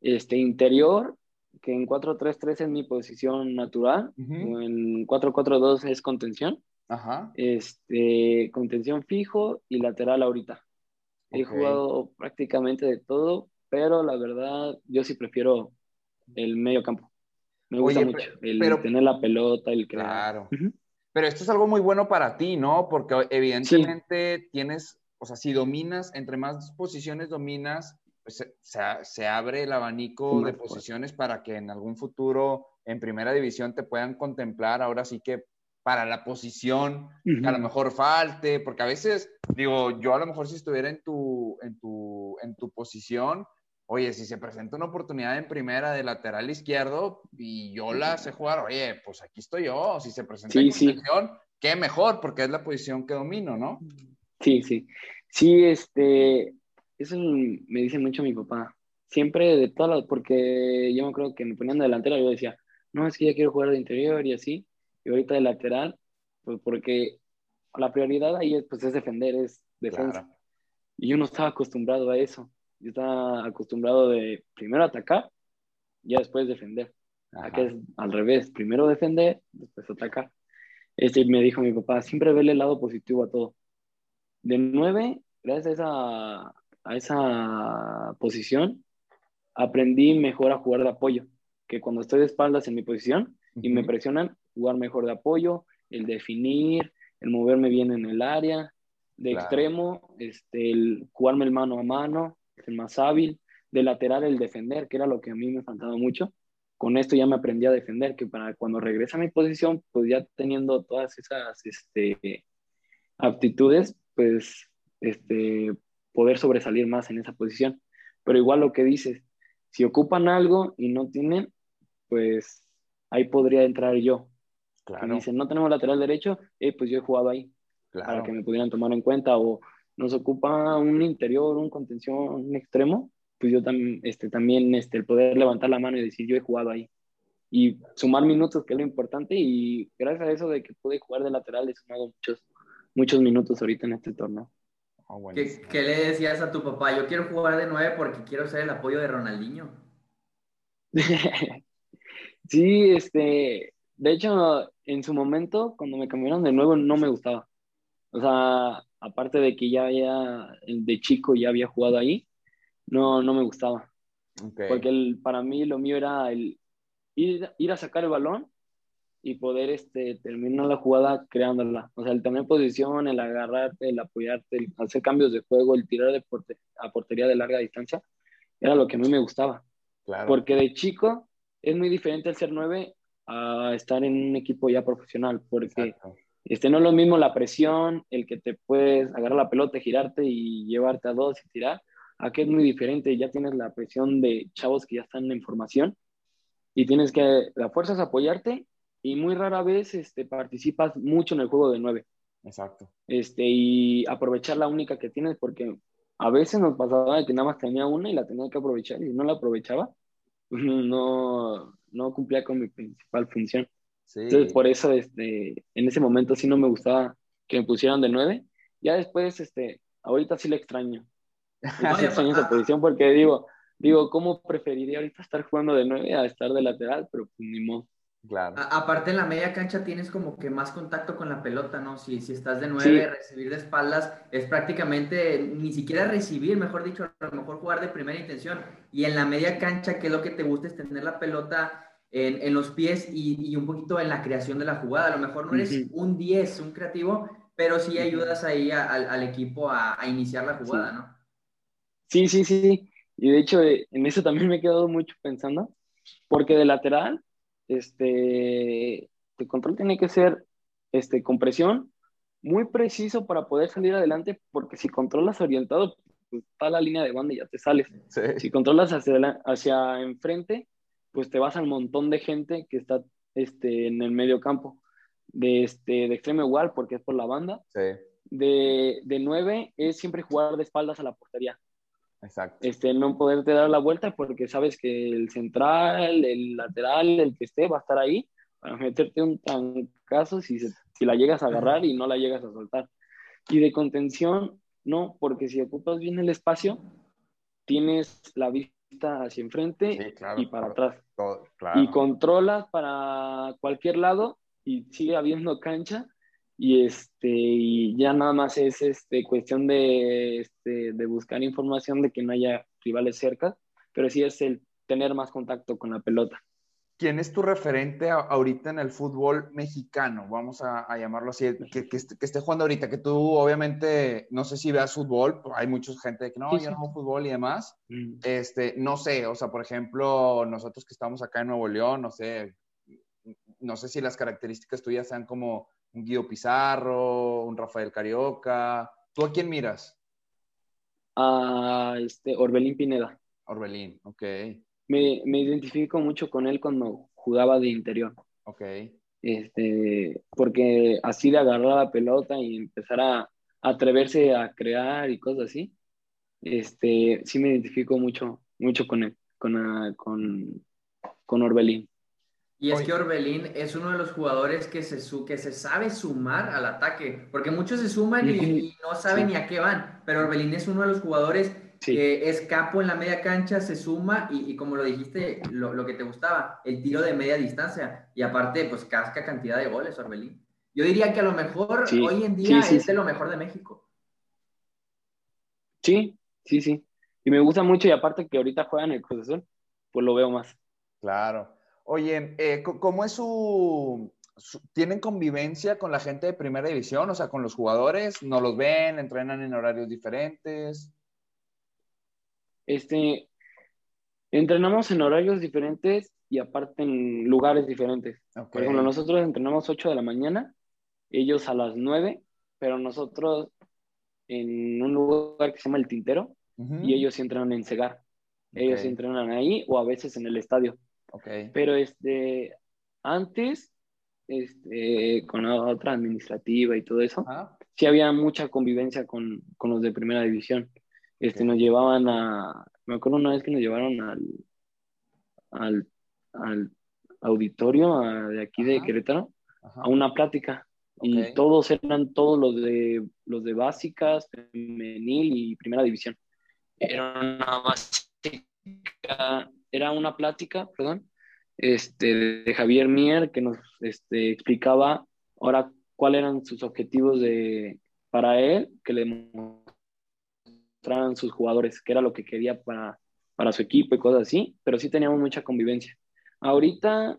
este, interior, que en 4-3-3 es mi posición natural, Ujú. o en 4-4-2 es contención, Ajá. este, contención fijo y lateral ahorita. He Ok. jugado prácticamente de todo, pero la verdad yo sí prefiero el medio campo. Me gusta Oye, mucho el pero- tener la pelota, el crear. Claro. Ujú. Pero esto es algo muy bueno para ti, ¿no? Porque evidentemente tienes, o sea, si dominas, entre más posiciones dominas, pues se, se, abre el abanico de posiciones para que en algún futuro en primera división te puedan contemplar ahora sí que para la posición que a lo mejor falte, porque a veces, digo, yo a lo mejor si estuviera en tu, en tu, en tu posición, oye, si se presenta una oportunidad en primera de lateral izquierdo y yo la sé jugar, oye, pues aquí estoy yo. Si se presenta en posición, qué mejor, porque es la posición que domino, ¿no? Sí, sí. Sí, este, eso me dice mucho mi papá. Siempre de todas las, porque yo me acuerdo que me ponían de delantera yo decía, no, es que ya quiero jugar de interior y así. Y ahorita de lateral, pues porque la prioridad ahí es, pues, es defender, es defensa. Y yo no estaba acostumbrado a eso. Yo estaba acostumbrado de primero atacar, ya después defender. Aquí es al revés, primero defender, después atacar. Este me dijo mi papá, siempre vele el lado positivo a todo. De nueve, gracias a esa, a esa posición, aprendí mejor a jugar de apoyo, que cuando estoy de espaldas en mi posición y me presionan, jugar mejor de apoyo, el definir, el moverme bien en el área, de extremo, este, el jugarme el mano a mano, el más hábil, de lateral el defender, que era lo que a mí me faltaba mucho. Con esto ya me aprendí a defender, que para cuando regresa a mi posición, pues ya teniendo todas esas este, aptitudes, pues este, poder sobresalir más en esa posición. Pero igual lo que dices, si ocupan algo y no tienen, pues ahí podría entrar yo. Claro. dicen, no tenemos lateral derecho, eh, pues yo he jugado ahí, para que me pudieran tomar en cuenta, o nos ocupa un interior, un contención, un extremo, pues yo también, este, también este, el poder levantar la mano y decir, yo he jugado ahí. Y sumar minutos, que es lo importante, y gracias a eso de que pude jugar de lateral, he sumado muchos, muchos minutos ahorita en este torneo. Ah, ¿Qué, ¿Qué, le decías a tu papá? Yo quiero jugar de nueve porque quiero ser el apoyo de Ronaldinho. [LAUGHS] sí, este, de hecho, en su momento, cuando me cambiaron de nuevo, no me gustaba. O sea, aparte de que ya había, de chico ya había jugado ahí, no, no me gustaba. Porque el, para mí lo mío era el ir, ir, a sacar el balón y poder este, terminar la jugada creándola. O sea, el tener posición, el agarrarte, el apoyarte, el hacer cambios de juego, el tirar de a portería de larga distancia, era lo que a mí me gustaba. Porque de chico es muy diferente el ser nueve a estar en un equipo ya profesional, porque este, no es lo mismo la presión, el que te puedes agarrar la pelota, girarte y llevarte a dos y tirar, aquí es muy diferente, ya tienes la presión de chavos que ya están en formación y tienes que, la fuerza es apoyarte y muy rara vez este, participas mucho en el juego de nueve. Exacto. Este, y aprovechar la única que tienes porque a veces nos pasaba que nada más tenía una y la tenía que aprovechar y no la aprovechaba, [LAUGHS] no, no cumplía con mi principal función. Entonces, por eso, este, en ese momento sí no me gustaba que me pusieran de nueve. Ya después, este, ahorita sí le extraño. Sí [LAUGHS] extraño esa posición porque digo, digo, ¿cómo preferiría ahorita estar jugando de nueve a estar de lateral? Pero pues ni modo. Claro. aparte en la media cancha tienes como que más contacto con la pelota, ¿no? Si, si estás de nueve, recibir de espaldas es prácticamente ni siquiera recibir, mejor dicho, a lo mejor jugar de primera intención. Y en la media cancha, ¿qué es lo que te gusta? Es tener la pelota en, en los pies y, y, un poquito en la creación de la jugada. A lo mejor no eres un 10, un creativo, pero sí ayudas ahí al equipo a, a, iniciar la jugada, ¿no? Sí, sí, sí. Y de hecho, eh, en eso también me he quedado mucho pensando, porque de lateral este, el control tiene que ser este, con presión, muy preciso para poder salir adelante, porque si controlas orientado, pues está la línea de banda y ya te sales. Si controlas hacia, hacia enfrente, pues te vas al montón de gente que está este, en el medio campo. De, este, de extremo igual, porque es por la banda. De, de nueve es siempre jugar de espaldas a la portería. Exacto. Este, no poderte dar la vuelta porque sabes que el central, el lateral, el que esté, va a estar ahí para meterte un tancazo si, si la llegas a agarrar y no la llegas a soltar. Y de contención, no, porque si ocupas bien el espacio, tienes la vista hacia enfrente y para atrás. Y controlas para cualquier lado y sigue habiendo cancha y este y ya nada más es este cuestión de, este, de buscar información de que no haya rivales cerca, pero sí es el tener más contacto con la pelota. ¿Quién es tu referente ahorita en el fútbol mexicano? Vamos a, llamarlo así, que, que, esté, jugando ahorita, que tú obviamente, no sé si veas fútbol, hay mucha gente que no, yo no veo fútbol y demás. Mm. Este, no sé, o sea, por ejemplo, nosotros que estamos acá en Nuevo León, no sé, no sé si las características tuyas sean como un Guido Pizarro, un Rafael Carioca. ¿Tú a quién miras? A este, Orbelín Pineda. Orbelín, ok. Me, me, identifico mucho con él cuando jugaba de interior. Ok. Este, porque así de agarrar la pelota y empezar a, atreverse a crear y cosas así, este, sí me identifico mucho, mucho con él, con, con, con Orbelín. Y es que Orbelín es uno de los jugadores que se, que se sabe sumar al ataque, porque muchos se suman y, no saben ni a qué van, pero Orbelín es uno de los jugadores que es capo en la media cancha, se suma y, como lo dijiste, lo, que te gustaba, el tiro de media distancia y aparte, pues casca cantidad de goles Orbelín. Yo diría que a lo mejor hoy en día es de lo mejor de México. Sí, sí, sí. Y me gusta mucho y aparte que ahorita juega en el Cruz Azul, pues lo veo más. Claro. Oye, eh, ¿cómo es su, ¿Tienen convivencia con la gente de primera división? O sea, con los jugadores, ¿no los ven? ¿Entrenan en horarios diferentes? Este, entrenamos en horarios diferentes y aparte en lugares diferentes. Por ejemplo, nosotros entrenamos 8 de la mañana, ellos a las 9, pero nosotros en un lugar que se llama El Tintero y ellos entrenan en Segar. Ellos entrenan ahí o a veces en el estadio. Okay. Pero este, antes, este, con la otra administrativa y todo eso, sí había mucha convivencia con, con, los de primera división. Este, Nos llevaban a, me acuerdo una vez que nos llevaron al, al, al auditorio de aquí de Querétaro a una plática. Y todos eran todos los de los de básicas, femenil y primera división. Era una básica era una plática, perdón, este, de Javier Mier que nos este, explicaba ahora cuáles eran sus objetivos de, para él, que le mostraran sus jugadores, qué era lo que quería para, para su equipo y cosas así, pero sí teníamos mucha convivencia. Ahorita,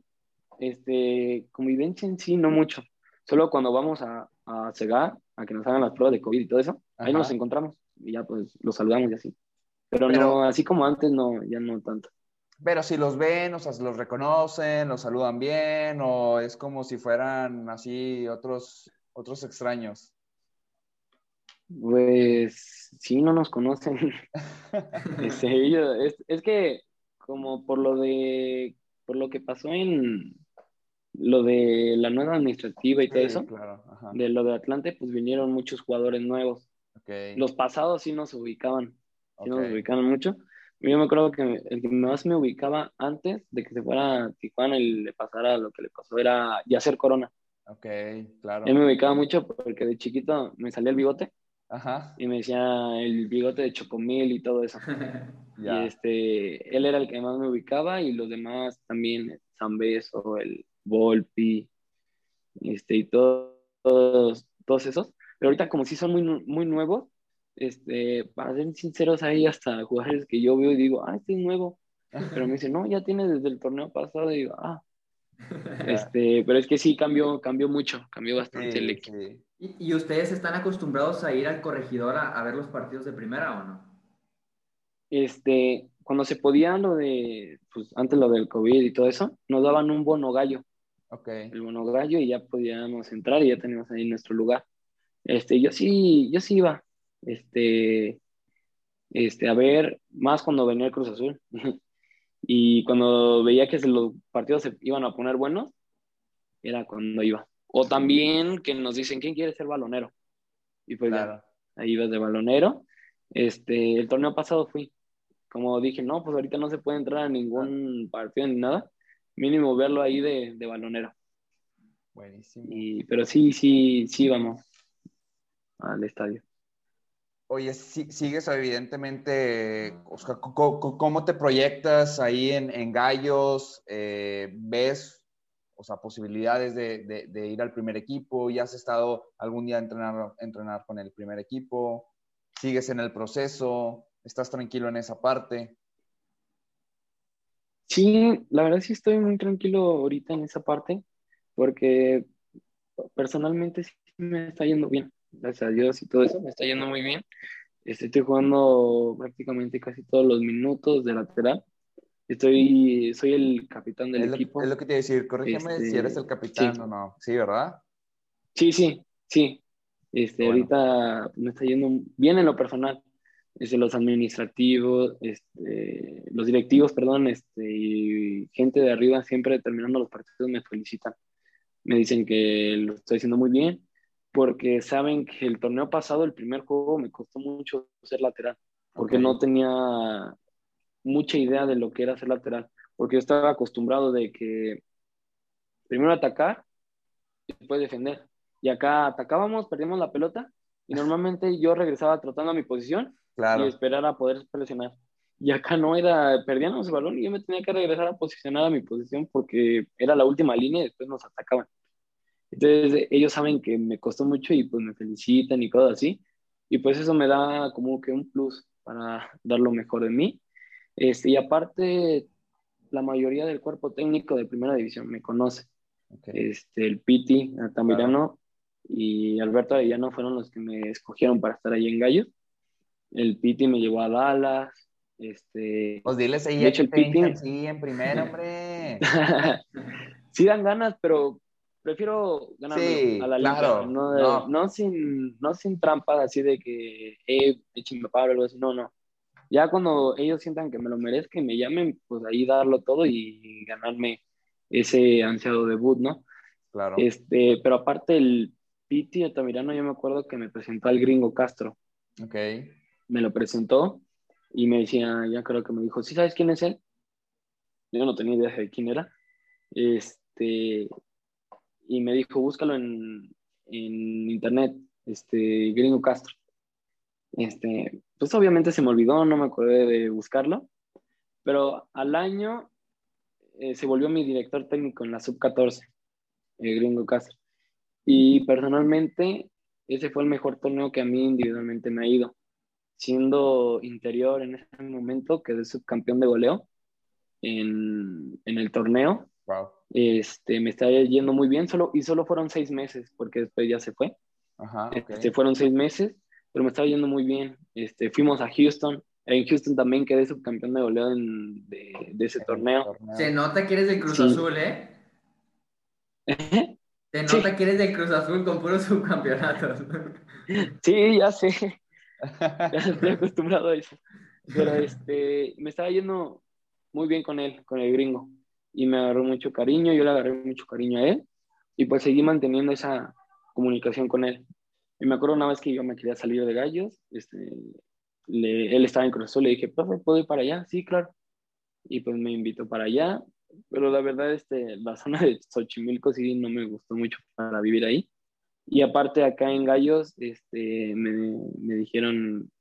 este, convivencia en sí no mucho, solo cuando vamos a, a Cegar, a que nos hagan las pruebas de COVID y todo eso, ahí nos encontramos y ya pues los saludamos y así. Pero, pero, no, así como antes, no, ya no tanto. Pero si los ven, o sea, los reconocen, los saludan bien, o es como si fueran así otros, otros extraños. Pues sí, no nos conocen. [LAUGHS] es, es, que como por lo de por lo que pasó en lo de la nueva administrativa y todo eso, de lo de Atlante, pues vinieron muchos jugadores nuevos. Los pasados sí nos ubicaban, sí nos ubicaban mucho, yo me acuerdo que el que más me ubicaba antes de que se fuera a Tijuana y le pasara lo que le pasó era Yacer Corona. Ok, claro. Él me ubicaba mucho porque de chiquito me salía el bigote. Ajá. Y me decía el bigote de Chocomil y todo eso. [LAUGHS] Y este, él era el que más me ubicaba y los demás también, San Beso, el Volpi, este, y todos, todos esos. Pero ahorita como si son muy, muy nuevos, este, para ser sinceros, hay hasta jugadores que yo veo y digo, ah, este es nuevo. [LAUGHS] Pero me dicen, no, ya tiene desde el torneo pasado. Y digo, ah. [LAUGHS] Este, pero es que sí cambió, cambió mucho, cambió bastante el equipo. ¿Y, ustedes están acostumbrados a ir al corregidor a, ver los partidos de primera o no? Este, cuando se podía lo de, pues antes lo del COVID y todo eso, nos daban un bono gallo. Okay. El bono gallo y ya podíamos entrar y ya teníamos ahí nuestro lugar. Este, yo sí, yo sí iba, este, este, a ver, más cuando venía el Cruz Azul. [LAUGHS] y cuando veía que los partidos se iban a poner buenos, era cuando iba. O también que nos dicen, ¿quién quiere ser balonero? Y pues ya, ahí ibas de balonero. Este, el torneo pasado fui. Como dije, no, pues ahorita no se puede entrar a ningún partido ni nada. Mínimo verlo ahí de, de balonero. Buenísimo. Y, pero sí, sí, sí vamos al estadio. Oye, sigues evidentemente, ¿cómo, te proyectas ahí en, Gallos? Eh, ¿Ves, o sea, posibilidades de, ir al primer equipo? ¿Ya has estado algún día a entrenar, entrenar con el primer equipo? ¿Sigues en el proceso? ¿Estás tranquilo en esa parte? Sí, la verdad sí estoy muy tranquilo ahorita en esa parte, porque personalmente sí me está yendo bien, gracias a Dios y todo eso, me está yendo muy bien. Este, estoy jugando prácticamente casi todos los minutos de lateral. Estoy, soy el capitán del Es lo, equipo. es lo que te iba a decir, corrígeme Este, si eres el capitán sí. o no. Sí, ¿verdad? Sí, sí, sí. Este, Bueno. ahorita me está yendo bien en lo personal. Este, los administrativos, este, los directivos, perdón, este, y gente de arriba siempre terminando los partidos me felicitan. Me dicen que lo estoy haciendo muy bien porque saben que el torneo pasado, el primer juego, me costó mucho ser lateral porque no tenía mucha idea de lo que era ser lateral, porque yo estaba acostumbrado de que primero atacar y después defender. Y acá atacábamos, perdíamos la pelota y [LAUGHS] normalmente yo regresaba trotando a mi posición Claro. y esperar a poder presionar. Y acá no era, perdíamos el balón y yo me tenía que regresar a posicionar a mi posición porque era la última línea y después nos atacaban. Entonces ellos saben que me costó mucho y pues me felicitan y cosas así. Y pues eso me da como que un plus para dar lo mejor de mí. Este, y aparte, la mayoría del cuerpo técnico de primera división me conoce. Ok. Este, el Piti, Altamirano y Alberto Arellano fueron los que me escogieron para estar ahí en Gallos. El Piti me llevó a Dallas. Este, Pues diles ahí De hecho, el te sí, en primera, hombre. [LAUGHS] sí dan ganas, pero prefiero ganarme Sí, a la liga, claro, no, de- no. no sin, no sin trampas así de que, eh, échenme paro o algo así, no, no. Ya cuando ellos sientan que me lo merezcan y me llamen, pues ahí darlo todo y ganarme ese ansiado debut, ¿no? Claro. Este, pero aparte el Piti Altamirano, yo me acuerdo que me presentó al gringo Castro, Ok. me lo presentó y me decía, ya creo que me dijo, ¿sí sabes quién es él? Yo no tenía idea de quién era. Este, y me dijo, búscalo en, en internet, este, Gringo Castro. Este, pues obviamente se me olvidó, no me acordé de buscarlo, pero al año eh, se volvió mi director técnico en la sub-14, eh, Gringo Castro. Y personalmente, ese fue el mejor torneo que a mí individualmente me ha ido. Siendo interior en ese momento, quedé subcampeón de goleo en, en el torneo. Wow. Este, me está yendo muy bien, solo, y solo fueron seis meses, porque después ya se fue. Ajá. Este, fueron seis meses, pero me estaba yendo muy bien. Este, fuimos a Houston. En Houston también quedé subcampeón de goleo en- de, de ese torneo. Se nota que eres del Cruz Sí. Azul, ¿eh? [LAUGHS] Se Sí. nota que eres del Cruz Azul con puros subcampeonatos. [LAUGHS] Sí, ya sé. [LAUGHS] ya estoy acostumbrado a eso. Pero este, me estaba yendo muy bien con él, con el gringo. Y me agarró mucho cariño, yo le agarré mucho cariño a él. Y pues seguí manteniendo esa comunicación con él. Y me acuerdo una vez que yo me quería salir de Gallos, este, le- él estaba en Cruz Azul, le dije, profe, ¿puedo ir para allá? Sí, claro. Y pues me invitó para allá. Pero la verdad, este, la zona de Xochimilco sí no me gustó mucho para vivir ahí. Y aparte acá en Gallos, este, me, me dijeron,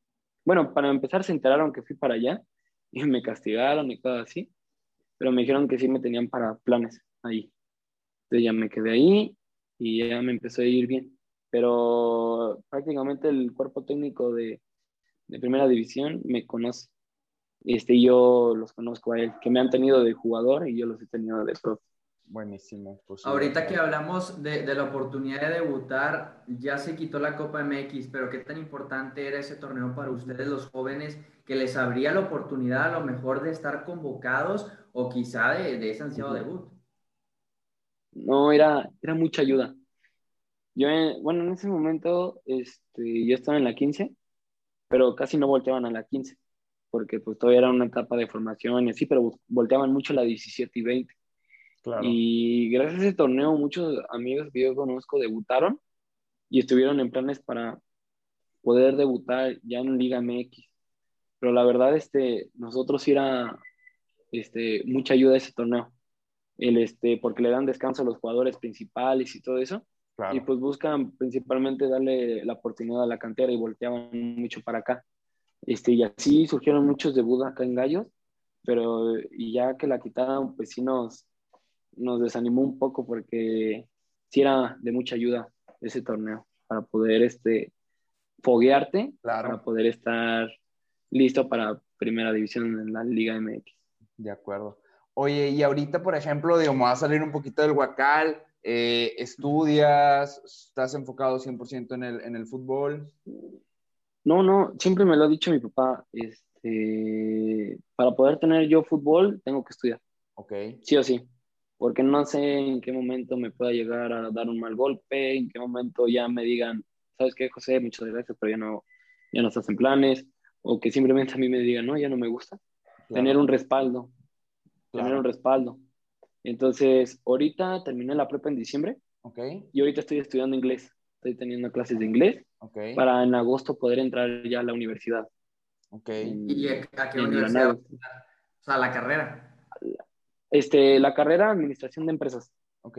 bueno, para empezar se enteraron que fui para allá y me castigaron y cosas así, pero me dijeron que sí me tenían para planes ahí. Entonces ya me quedé ahí y ya me empezó a ir bien. Pero prácticamente el cuerpo técnico de, de primera división me conoce. Este, yo los conozco a él, que me han tenido de jugador y yo los he tenido de profe. Buenísimo. pues, sí. Ahorita que hablamos de, de la oportunidad de debutar, ya se quitó la Copa MX, pero qué tan importante era ese torneo para ustedes los jóvenes que les abría la oportunidad a lo mejor de estar convocados o quizá de, de ese ansiado debut. No, era, era mucha ayuda. Yo, en- bueno, en ese momento, este, yo estaba en la 15, pero casi no volteaban a la 15, porque pues todavía era una etapa de formación y así, pero volteaban mucho la 17 y 20. Claro. Y gracias a ese torneo, muchos amigos que yo conozco debutaron y estuvieron en planes para poder debutar ya en Liga MX. Pero la verdad, este, nosotros sí era este, mucha ayuda a ese torneo. El, este, porque le dan descanso a los jugadores principales y todo eso. Claro. Y pues buscan principalmente darle la oportunidad a la cantera y volteaban mucho para acá. Este, y así surgieron muchos debuts acá en Gallos, pero y ya que la quitaron, pues sí nos, nos desanimó un poco porque sí era de mucha ayuda ese torneo para poder este, foguearte, Claro. para poder estar listo para primera división en la Liga MX. De acuerdo. Oye, y ahorita, por ejemplo, digo, me va a salir un poquito del huacal, eh, ¿estudias? ¿Estás enfocado 100% en el, en el fútbol? No, no, siempre me lo ha dicho mi papá, este, para poder tener yo fútbol, tengo que estudiar, Ok, sí o sí, porque no sé en qué momento me pueda llegar a dar un mal golpe, en qué momento ya me digan, ¿sabes qué, José? Muchas gracias, pero ya no, ya no estás en planes, o que simplemente a mí me digan, no, ya no me gusta. Tener un respaldo, tener un respaldo. Entonces, ahorita terminé la prepa en diciembre ok, y ahorita estoy estudiando inglés. Estoy teniendo clases de inglés ok, para en agosto poder entrar ya a la universidad. ok. en- ¿Y a, a qué universidad? O sea, la carrera. Este, la carrera Administración de Empresas. ok.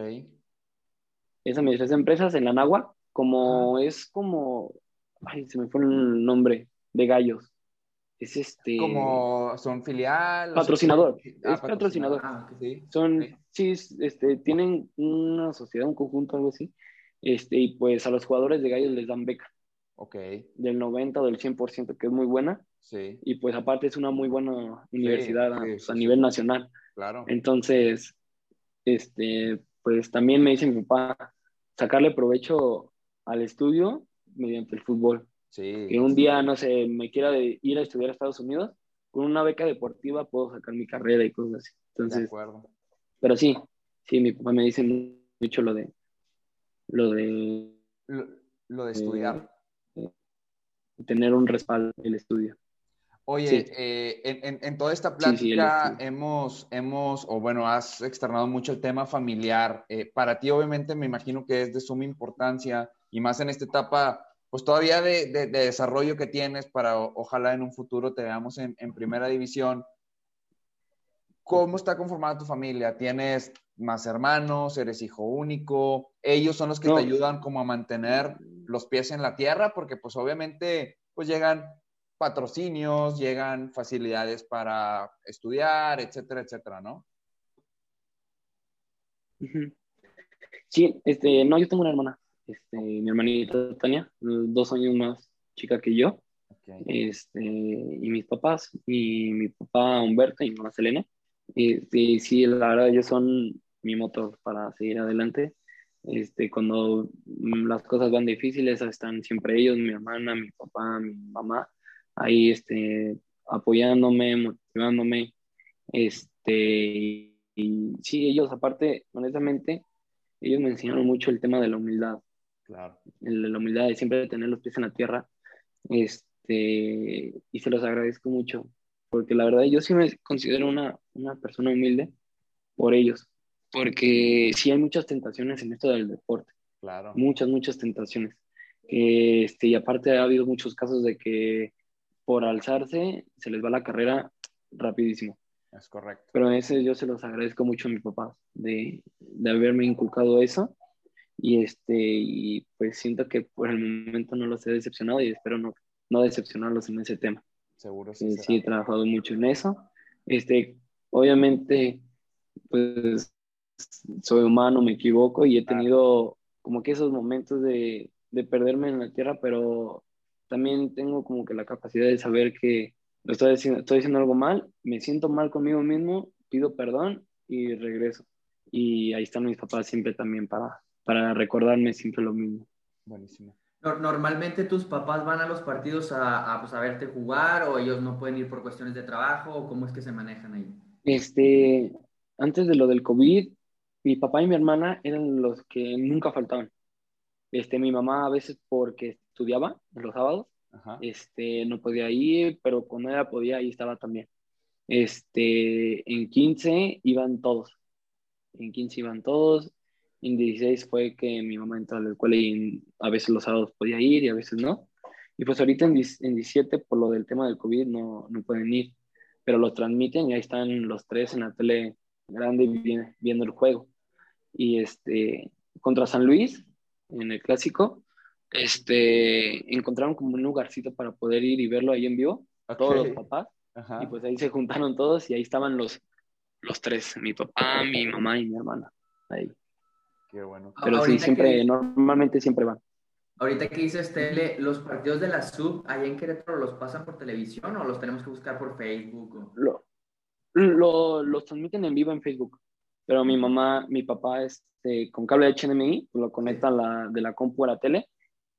Es Administración de Empresas en la Nahua, como es como, ay, se me fue el nombre, de gallos. Es este... Como son filial. Patrocinador, Ah, es patrocinador. Ah. Sí. Son, sí, es- este, tienen una sociedad, un conjunto, algo así. Este, y pues a los jugadores de gallos les dan beca Ok, del 90 o del 100%, que es muy buena. sí, Y pues aparte es una muy buena universidad a, pues, a nivel nacional. claro. Entonces, este, pues también me dice mi papá sacarle provecho al estudio mediante el fútbol. Sí. Que un día, no sé, me quiera de ir a estudiar a Estados Unidos, con una beca deportiva puedo sacar mi carrera y cosas así. De Entonces, acuerdo. pero sí, sí, mi papá me dice mucho lo de, lo de Lo, lo de estudiar. tener un respaldo el estudio. Oye, Sí. eh, en, en- en toda esta Sí, sí, el plática hemos, hemos, o bueno, has externado mucho el tema familiar. Eh, para ti, obviamente, me imagino que es de suma importancia y más en esta etapa, pues todavía de, de- de desarrollo que tienes para o- ojalá en un futuro te veamos en, en primera división. ¿Cómo está conformada tu familia? ¿Tienes más hermanos? ¿Eres hijo único? ¿Ellos son los que No. te ayudan como a mantener los pies en la tierra? Porque pues obviamente pues llegan patrocinios, llegan facilidades para estudiar, etcétera, etcétera, ¿no? Sí, este, no, yo tengo una hermana, este, mi hermanita Tania, dos años más chica que yo, este, y mis papás, y mi papá Humberto y mi mamá Selena, y, sí, la verdad ellos son mi motor para seguir adelante, este, cuando las cosas van difíciles, están siempre ellos, mi hermana, mi papá, mi mamá, ahí, este, apoyándome, motivándome, este, y, y sí, ellos aparte, honestamente, ellos me enseñaron mucho el tema de la humildad, Claro. la humildad de siempre tener los pies en la tierra, este, y se los agradezco mucho, porque la verdad yo sí me considero una, una persona humilde por ellos, porque sí hay muchas tentaciones en esto del deporte, Claro. muchas, muchas tentaciones, este, y aparte ha habido muchos casos de que por alzarse se les va la carrera rapidísimo. Es correcto. Pero ese yo se los agradezco mucho a mi papá de, de haberme inculcado eso. Y, este, y pues siento que por el momento no los he decepcionado y espero no, no decepcionarlos en ese tema. Seguro sí. Sí, será. sí, he trabajado mucho en eso. Este, obviamente, pues soy humano, me equivoco y he tenido como que esos momentos de, de perderme en la tierra, pero también tengo como que la capacidad de saber que lo estoy haciendo, estoy haciendo algo mal, me siento mal conmigo mismo, pido perdón y regreso. Y ahí están mis papás siempre también para, para recordarme siempre lo mismo. Buenísimo. Nor- Normalmente tus papás van a los partidos a, a, pues, a verte jugar o ellos no pueden ir por cuestiones de trabajo o cómo es que se manejan ahí. Este, antes de lo del COVID, mi papá y mi hermana eran los que nunca faltaban. Este, mi mamá a veces porque estudiaba los sábados, Ajá. este, no podía ir, pero cuando ella podía, ahí estaba también. Este, en 15 iban todos. En 15 iban todos. En 16 fue que mi mamá entró a la escuela y en- a veces los sábados podía ir y a veces no. Y pues ahorita en, 10 en 17, por lo del tema del COVID, no, no pueden ir. Pero lo transmiten y ahí están los tres en la tele grande vi- viendo el juego. Y este, contra San Luis, en el clásico, este, encontraron como un lugarcito para poder ir y verlo ahí en vivo, todos los papás, Ajá. y pues ahí se juntaron todos y ahí estaban los, los tres, mi papá, mi mamá y mi hermana, ahí. Qué bueno. Pero sí, siempre, que- normalmente siempre van. Ahorita que dices tele, ¿los partidos de la sub allá en Querétaro los pasan por televisión o los tenemos que buscar por Facebook? o- Lo- lo, los transmiten en vivo en Facebook, pero mi mamá, mi papá, este, con cable HDMI, pues lo conecta la, de la compu a la tele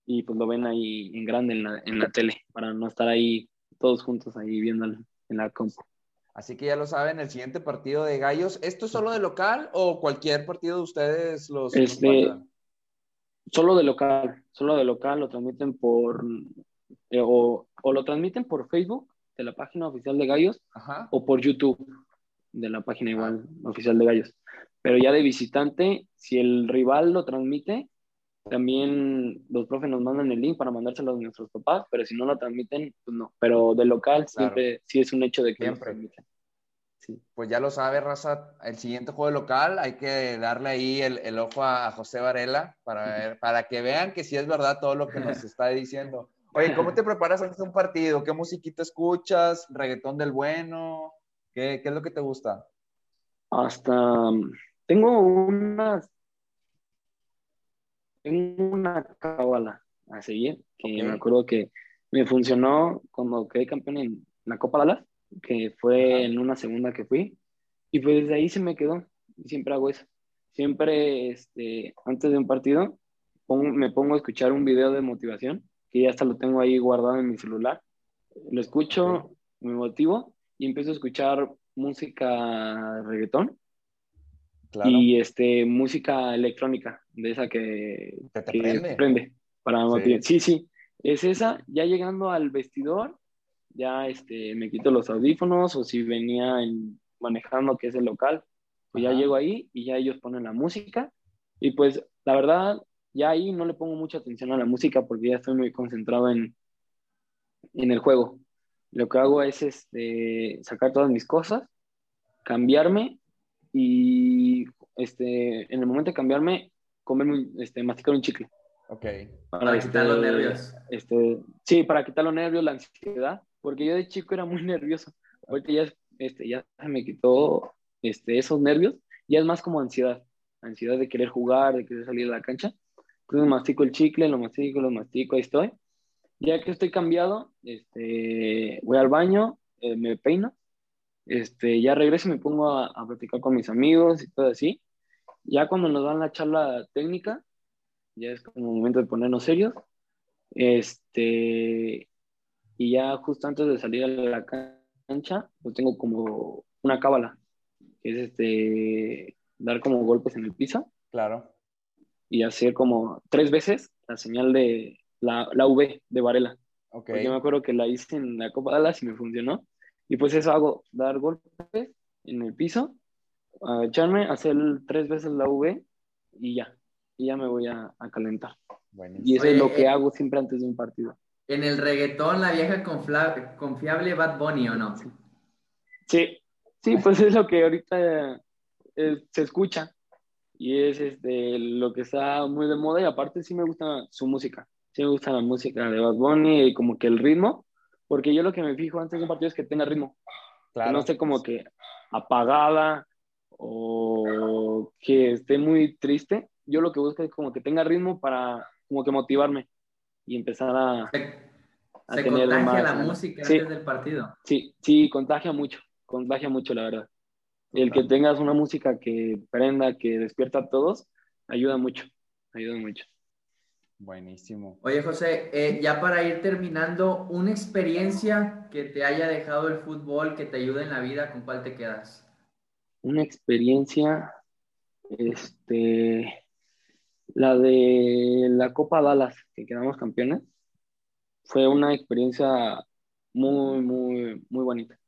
y pues lo ven ahí en grande en la, en la tele, para no estar ahí todos juntos ahí viendo en la compu. Así que ya lo saben, el siguiente partido de Gallos, ¿esto es solo de local o cualquier partido de ustedes los... Este, solo de local, solo de local lo transmiten por... Eh, o, o, lo transmiten por Facebook de la página oficial de Gallos Ajá. o por YouTube de la página igual oficial de Gallos. Pero ya de visitante, si el rival lo transmite, también los profes nos mandan el link para mandárselo a nuestros papás, pero si no lo transmiten, pues no. Pero de local siempre sí es un hecho de que siempre. transmiten. Sí. Pues ya lo sabe, Raza, el siguiente juego de local hay que darle ahí el, el ojo a José Varela para, ver, para que vean que sí es verdad todo lo que nos [LAUGHS] está diciendo. Oye, ¿cómo te preparas antes de un partido? ¿Qué musiquita escuchas? ¿Reggaetón del bueno? ¿Qué, qué es lo que te gusta? Hasta tengo unas tengo una cábala a seguir, que okay. me acuerdo que me funcionó cuando quedé campeón en la Copa Dallas, que fue en una segunda que fui, y pues desde ahí se me quedó, siempre hago eso. Siempre, este, antes de un partido, pongo, me pongo a escuchar un video de motivación, que ya hasta lo tengo ahí guardado en mi celular. Lo escucho, okay. me motivo, y empiezo a escuchar música reggaetón, Claro. y este música electrónica de esa que te, te que prende. prende para. Sí. sí, sí, es esa. Ya llegando al vestidor, ya este me quito los audífonos o si venía en, manejando que es el local, pues Ajá. ya llego ahí y ya ellos ponen la música y pues la verdad ya ahí no le pongo mucha atención a la música porque ya estoy muy concentrado en en el juego. Lo que hago es este sacar todas mis cosas, cambiarme y este, en el momento de cambiarme, comerme, este, masticar un chicle. Ok. Para, para quitar los nervios. Este, sí, para quitar los nervios, la ansiedad, porque yo de chico era muy nervioso. Ahorita ya, este, ya se me quitó este, esos nervios, ya es más como ansiedad, ansiedad de querer jugar, de querer salir a la cancha. Entonces mastico el chicle, lo mastico, lo mastico, ahí estoy. Ya que estoy cambiado, este, voy al baño, eh, me peino este, ya regreso y me pongo a, a, platicar con mis amigos y todo así. Ya cuando nos dan la charla técnica, ya es como momento de ponernos serios. Este, y ya justo antes de salir a la cancha, pues tengo como una cábala, que es este, dar como golpes en el piso. Claro. Y hacer como tres veces la señal de la, la V de Varela. Okay. Porque yo me acuerdo que la hice en la Copa Dallas y me funcionó. Y pues eso hago, dar golpes en el piso, echarme, hacer tres veces la V y ya. Y ya me voy a, a calentar. Buenísimo. Y eso Oye, es lo que eh, hago siempre antes de un partido. En el reggaetón, la vieja confla- confiable Bad Bunny, ¿o no? Sí, sí, pues es lo que ahorita eh, se escucha. Y es este, lo que está muy de moda. Y aparte sí me gusta su música. Sí me gusta la música de Bad Bunny y como que el ritmo porque yo lo que me fijo antes de un partido es que tenga ritmo. Claro. Que no esté como que apagada o que esté muy triste. Yo lo que busco es como que tenga ritmo para como que motivarme y empezar a, Se, a se tener contagia más la ganas. música Sí. antes del partido. Sí, sí, contagia mucho, contagia mucho, la verdad. El que tengas una música que prenda, que despierta a todos, ayuda mucho, ayuda mucho. Buenísimo. Oye, José, eh, ya para ir terminando, una experiencia que te haya dejado el fútbol, que te ayude en la vida, ¿con cuál te quedas? Una experiencia, este, la de la Copa Dallas, que quedamos campeones, fue una experiencia muy, muy, muy bonita.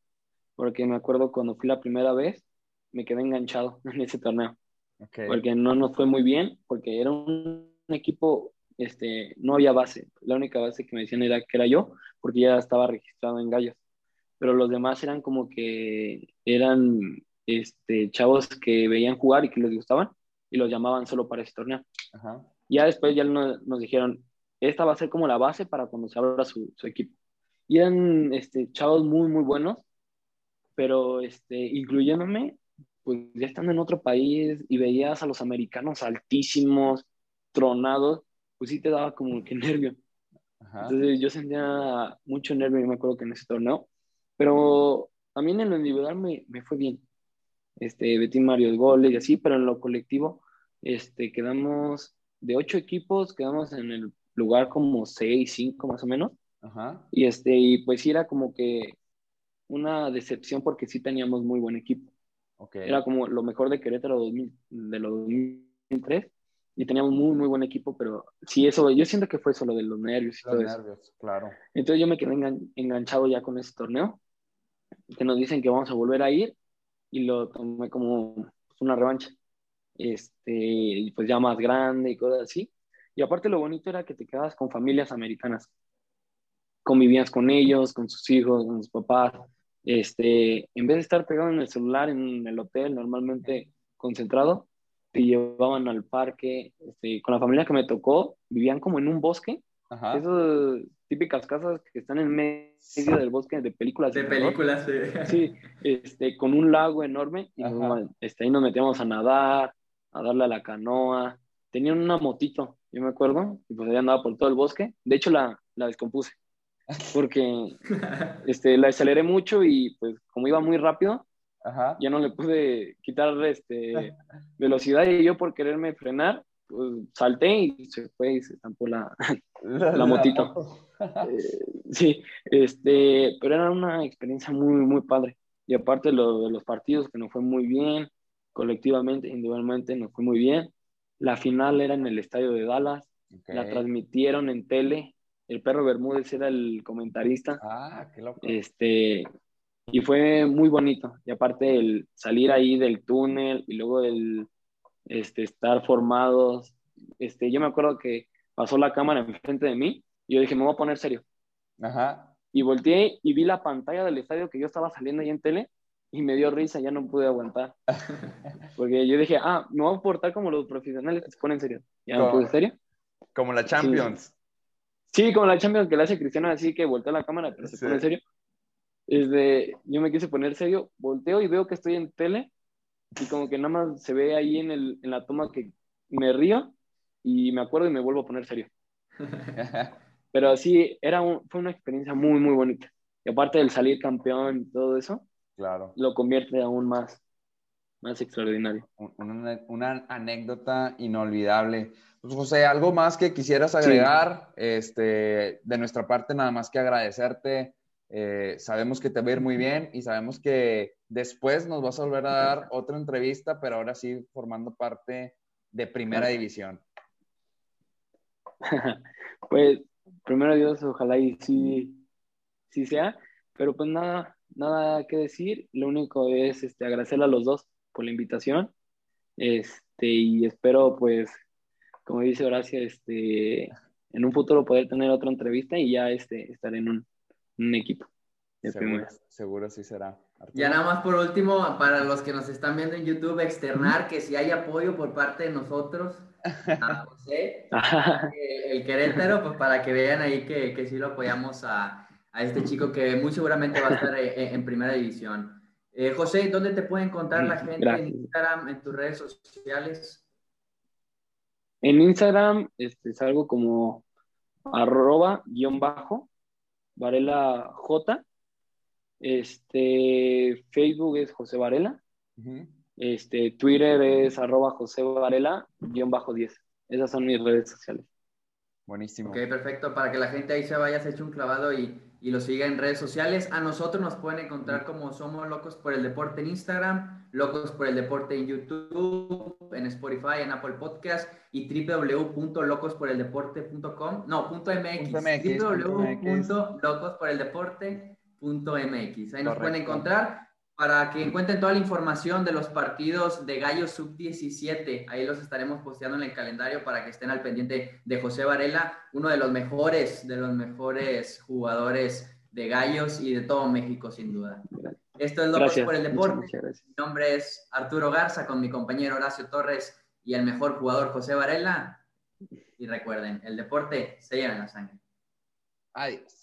Porque me acuerdo cuando fui la primera vez, me quedé enganchado [LAUGHS] en ese torneo. Okay. Porque no nos fue muy bien, porque era un equipo, este, no había base. La única base que me decían era que era yo, porque ya estaba registrado en Gallos. Pero los demás eran como que eran este, chavos que veían jugar y que les gustaban y los llamaban solo para ese torneo. Ajá. Ya después ya nos, nos dijeron, esta va a ser como la base para cuando se abra su, su equipo. Y eran este, chavos muy, muy buenos, pero este, incluyéndome, pues ya estando en otro país y veías a los americanos altísimos, tronados, pues sí te daba como que [LAUGHS] nervio. Ajá. Entonces yo sentía mucho nervio, yo me acuerdo que en ese torneo, pero a mí en lo individual me, me fue bien. Este, metí varios goles y así, pero en lo colectivo, este, quedamos de ocho equipos, quedamos en el lugar como seis, cinco más o menos. Ajá. Y, este, y pues sí era como que una decepción porque sí teníamos muy buen equipo. Ok. Era como lo mejor de Querétaro 2000, de los 2003 y teníamos muy, muy buen equipo, pero sí, eso, yo siento que fue solo de los nervios y Los todo eso. nervios, claro. Entonces yo me quedé engan- enganchado ya con ese torneo, que nos dicen que vamos a volver a ir y lo tomé como pues, una revancha. Este, pues ya más grande y cosas así. Y aparte lo bonito era que te quedabas con familias americanas. Convivías con ellos, con sus hijos, con sus papás. Este, en vez de estar pegado en el celular en el hotel, normalmente concentrado, te llevaban al parque. Este, con la familia que me tocó, vivían como en un bosque Ajá. esas típicas casas que están en medio del bosque de películas. De películas. Sí, este, con un lago enorme. Y nos- este, ahí nos metíamos a nadar, a darle a la canoa. Tenían una motito, yo me acuerdo, y pues ahí andaba por todo el bosque. De hecho, la, la descompuse. Porque [LAUGHS] este, la aceleré mucho y pues como iba muy rápido, Ajá. ya no le pude quitar este, [LAUGHS] velocidad y yo por quererme frenar, pues salté y se fue y se estampó la, la motito. Eh, [LAUGHS] sí, este, pero era una experiencia muy, muy padre. Y aparte lo de los partidos que nos fue muy bien, colectivamente, individualmente nos fue muy bien. La final era en el estadio de Dallas, la transmitieron en tele. El perro Bermúdez era el comentarista. Ah, qué loco. Este, y fue muy bonito. Y aparte el salir ahí del túnel y luego el este, estar formados. Este, yo me acuerdo que pasó la cámara enfrente de mí y yo dije, me voy a poner serio. Ajá. Y volteé y vi la pantalla del estadio que yo estaba saliendo ahí en tele y me dio risa, ya no pude aguantar. [LAUGHS] Porque yo dije, ah, me voy a portar como los profesionales se ponen serio. Ya ¿Cómo? puse serio. Como la Champions. Sí, como la Champions que le hace Cristiano así que voltea la cámara, pero se pone serio. Este, yo me quise poner serio, volteo y veo que estoy en tele y como que nada más se ve ahí en, el, en la toma que me río y me acuerdo y me vuelvo a poner serio. [LAUGHS] Pero sí, era un- fue una experiencia muy, muy bonita. Y aparte del salir campeón y todo eso, claro. lo convierte aún más, más extraordinario. Un- Una, una anécdota inolvidable. Pues, José, ¿algo más que quisieras agregar? Este, de nuestra parte, nada más que agradecerte. Eh, sabemos que te va a ir muy bien y sabemos que después nos vas a volver a dar otra entrevista, pero ahora sí formando parte de Primera División. [LAUGHS] Pues, primero Dios, ojalá y sí, sí sea, pero pues nada, nada que decir, lo único es este, agradecerle a los dos por la invitación, este, y espero pues, como dice Horacio, este, en un futuro poder tener otra entrevista y ya este, estar en un, un equipo de Seguro, seguro sí será. Arturo. Ya nada más por último, para los que nos están viendo en YouTube, externar que si hay apoyo por parte de nosotros [LAUGHS] a José, eh, el Querétaro, pues para que vean ahí que, que sí lo apoyamos a, a este chico que muy seguramente va a estar eh, en primera división. Eh, José, ¿dónde te puede encontrar la gente Gracias. en Instagram, en tus redes sociales? En Instagram este, salgo como arroba guion bajo, Varela J. Este, Facebook es José Varela. Este, Twitter es arroba José Varela guion bajo 10. Esas son mis redes sociales. Buenísimo. Ok, perfecto, para que la gente ahí se vaya, se eche un clavado y, y lo siga en redes sociales. A nosotros nos pueden encontrar como Somos Locos por el Deporte en Instagram, Locos por el Deporte en YouTube, en Spotify, en Apple Podcast y www.locosporeldeporte.com, no, punto .mx, www.locosporeldeporte.mx. Ahí nos pueden encontrar para que encuentren toda la información de los partidos de Gallos Sub-17. Ahí los estaremos posteando en el calendario para que estén al pendiente de José Varela, uno de los mejores, de los mejores jugadores de Gallos y de todo México, sin duda. Esto es Locos Gracias. por el Deporte. muchas. Mi nombre es Arturo Garza con mi compañero Horacio Torres y el mejor jugador José Varela. Y recuerden, el deporte se lleva en la sangre. Adiós.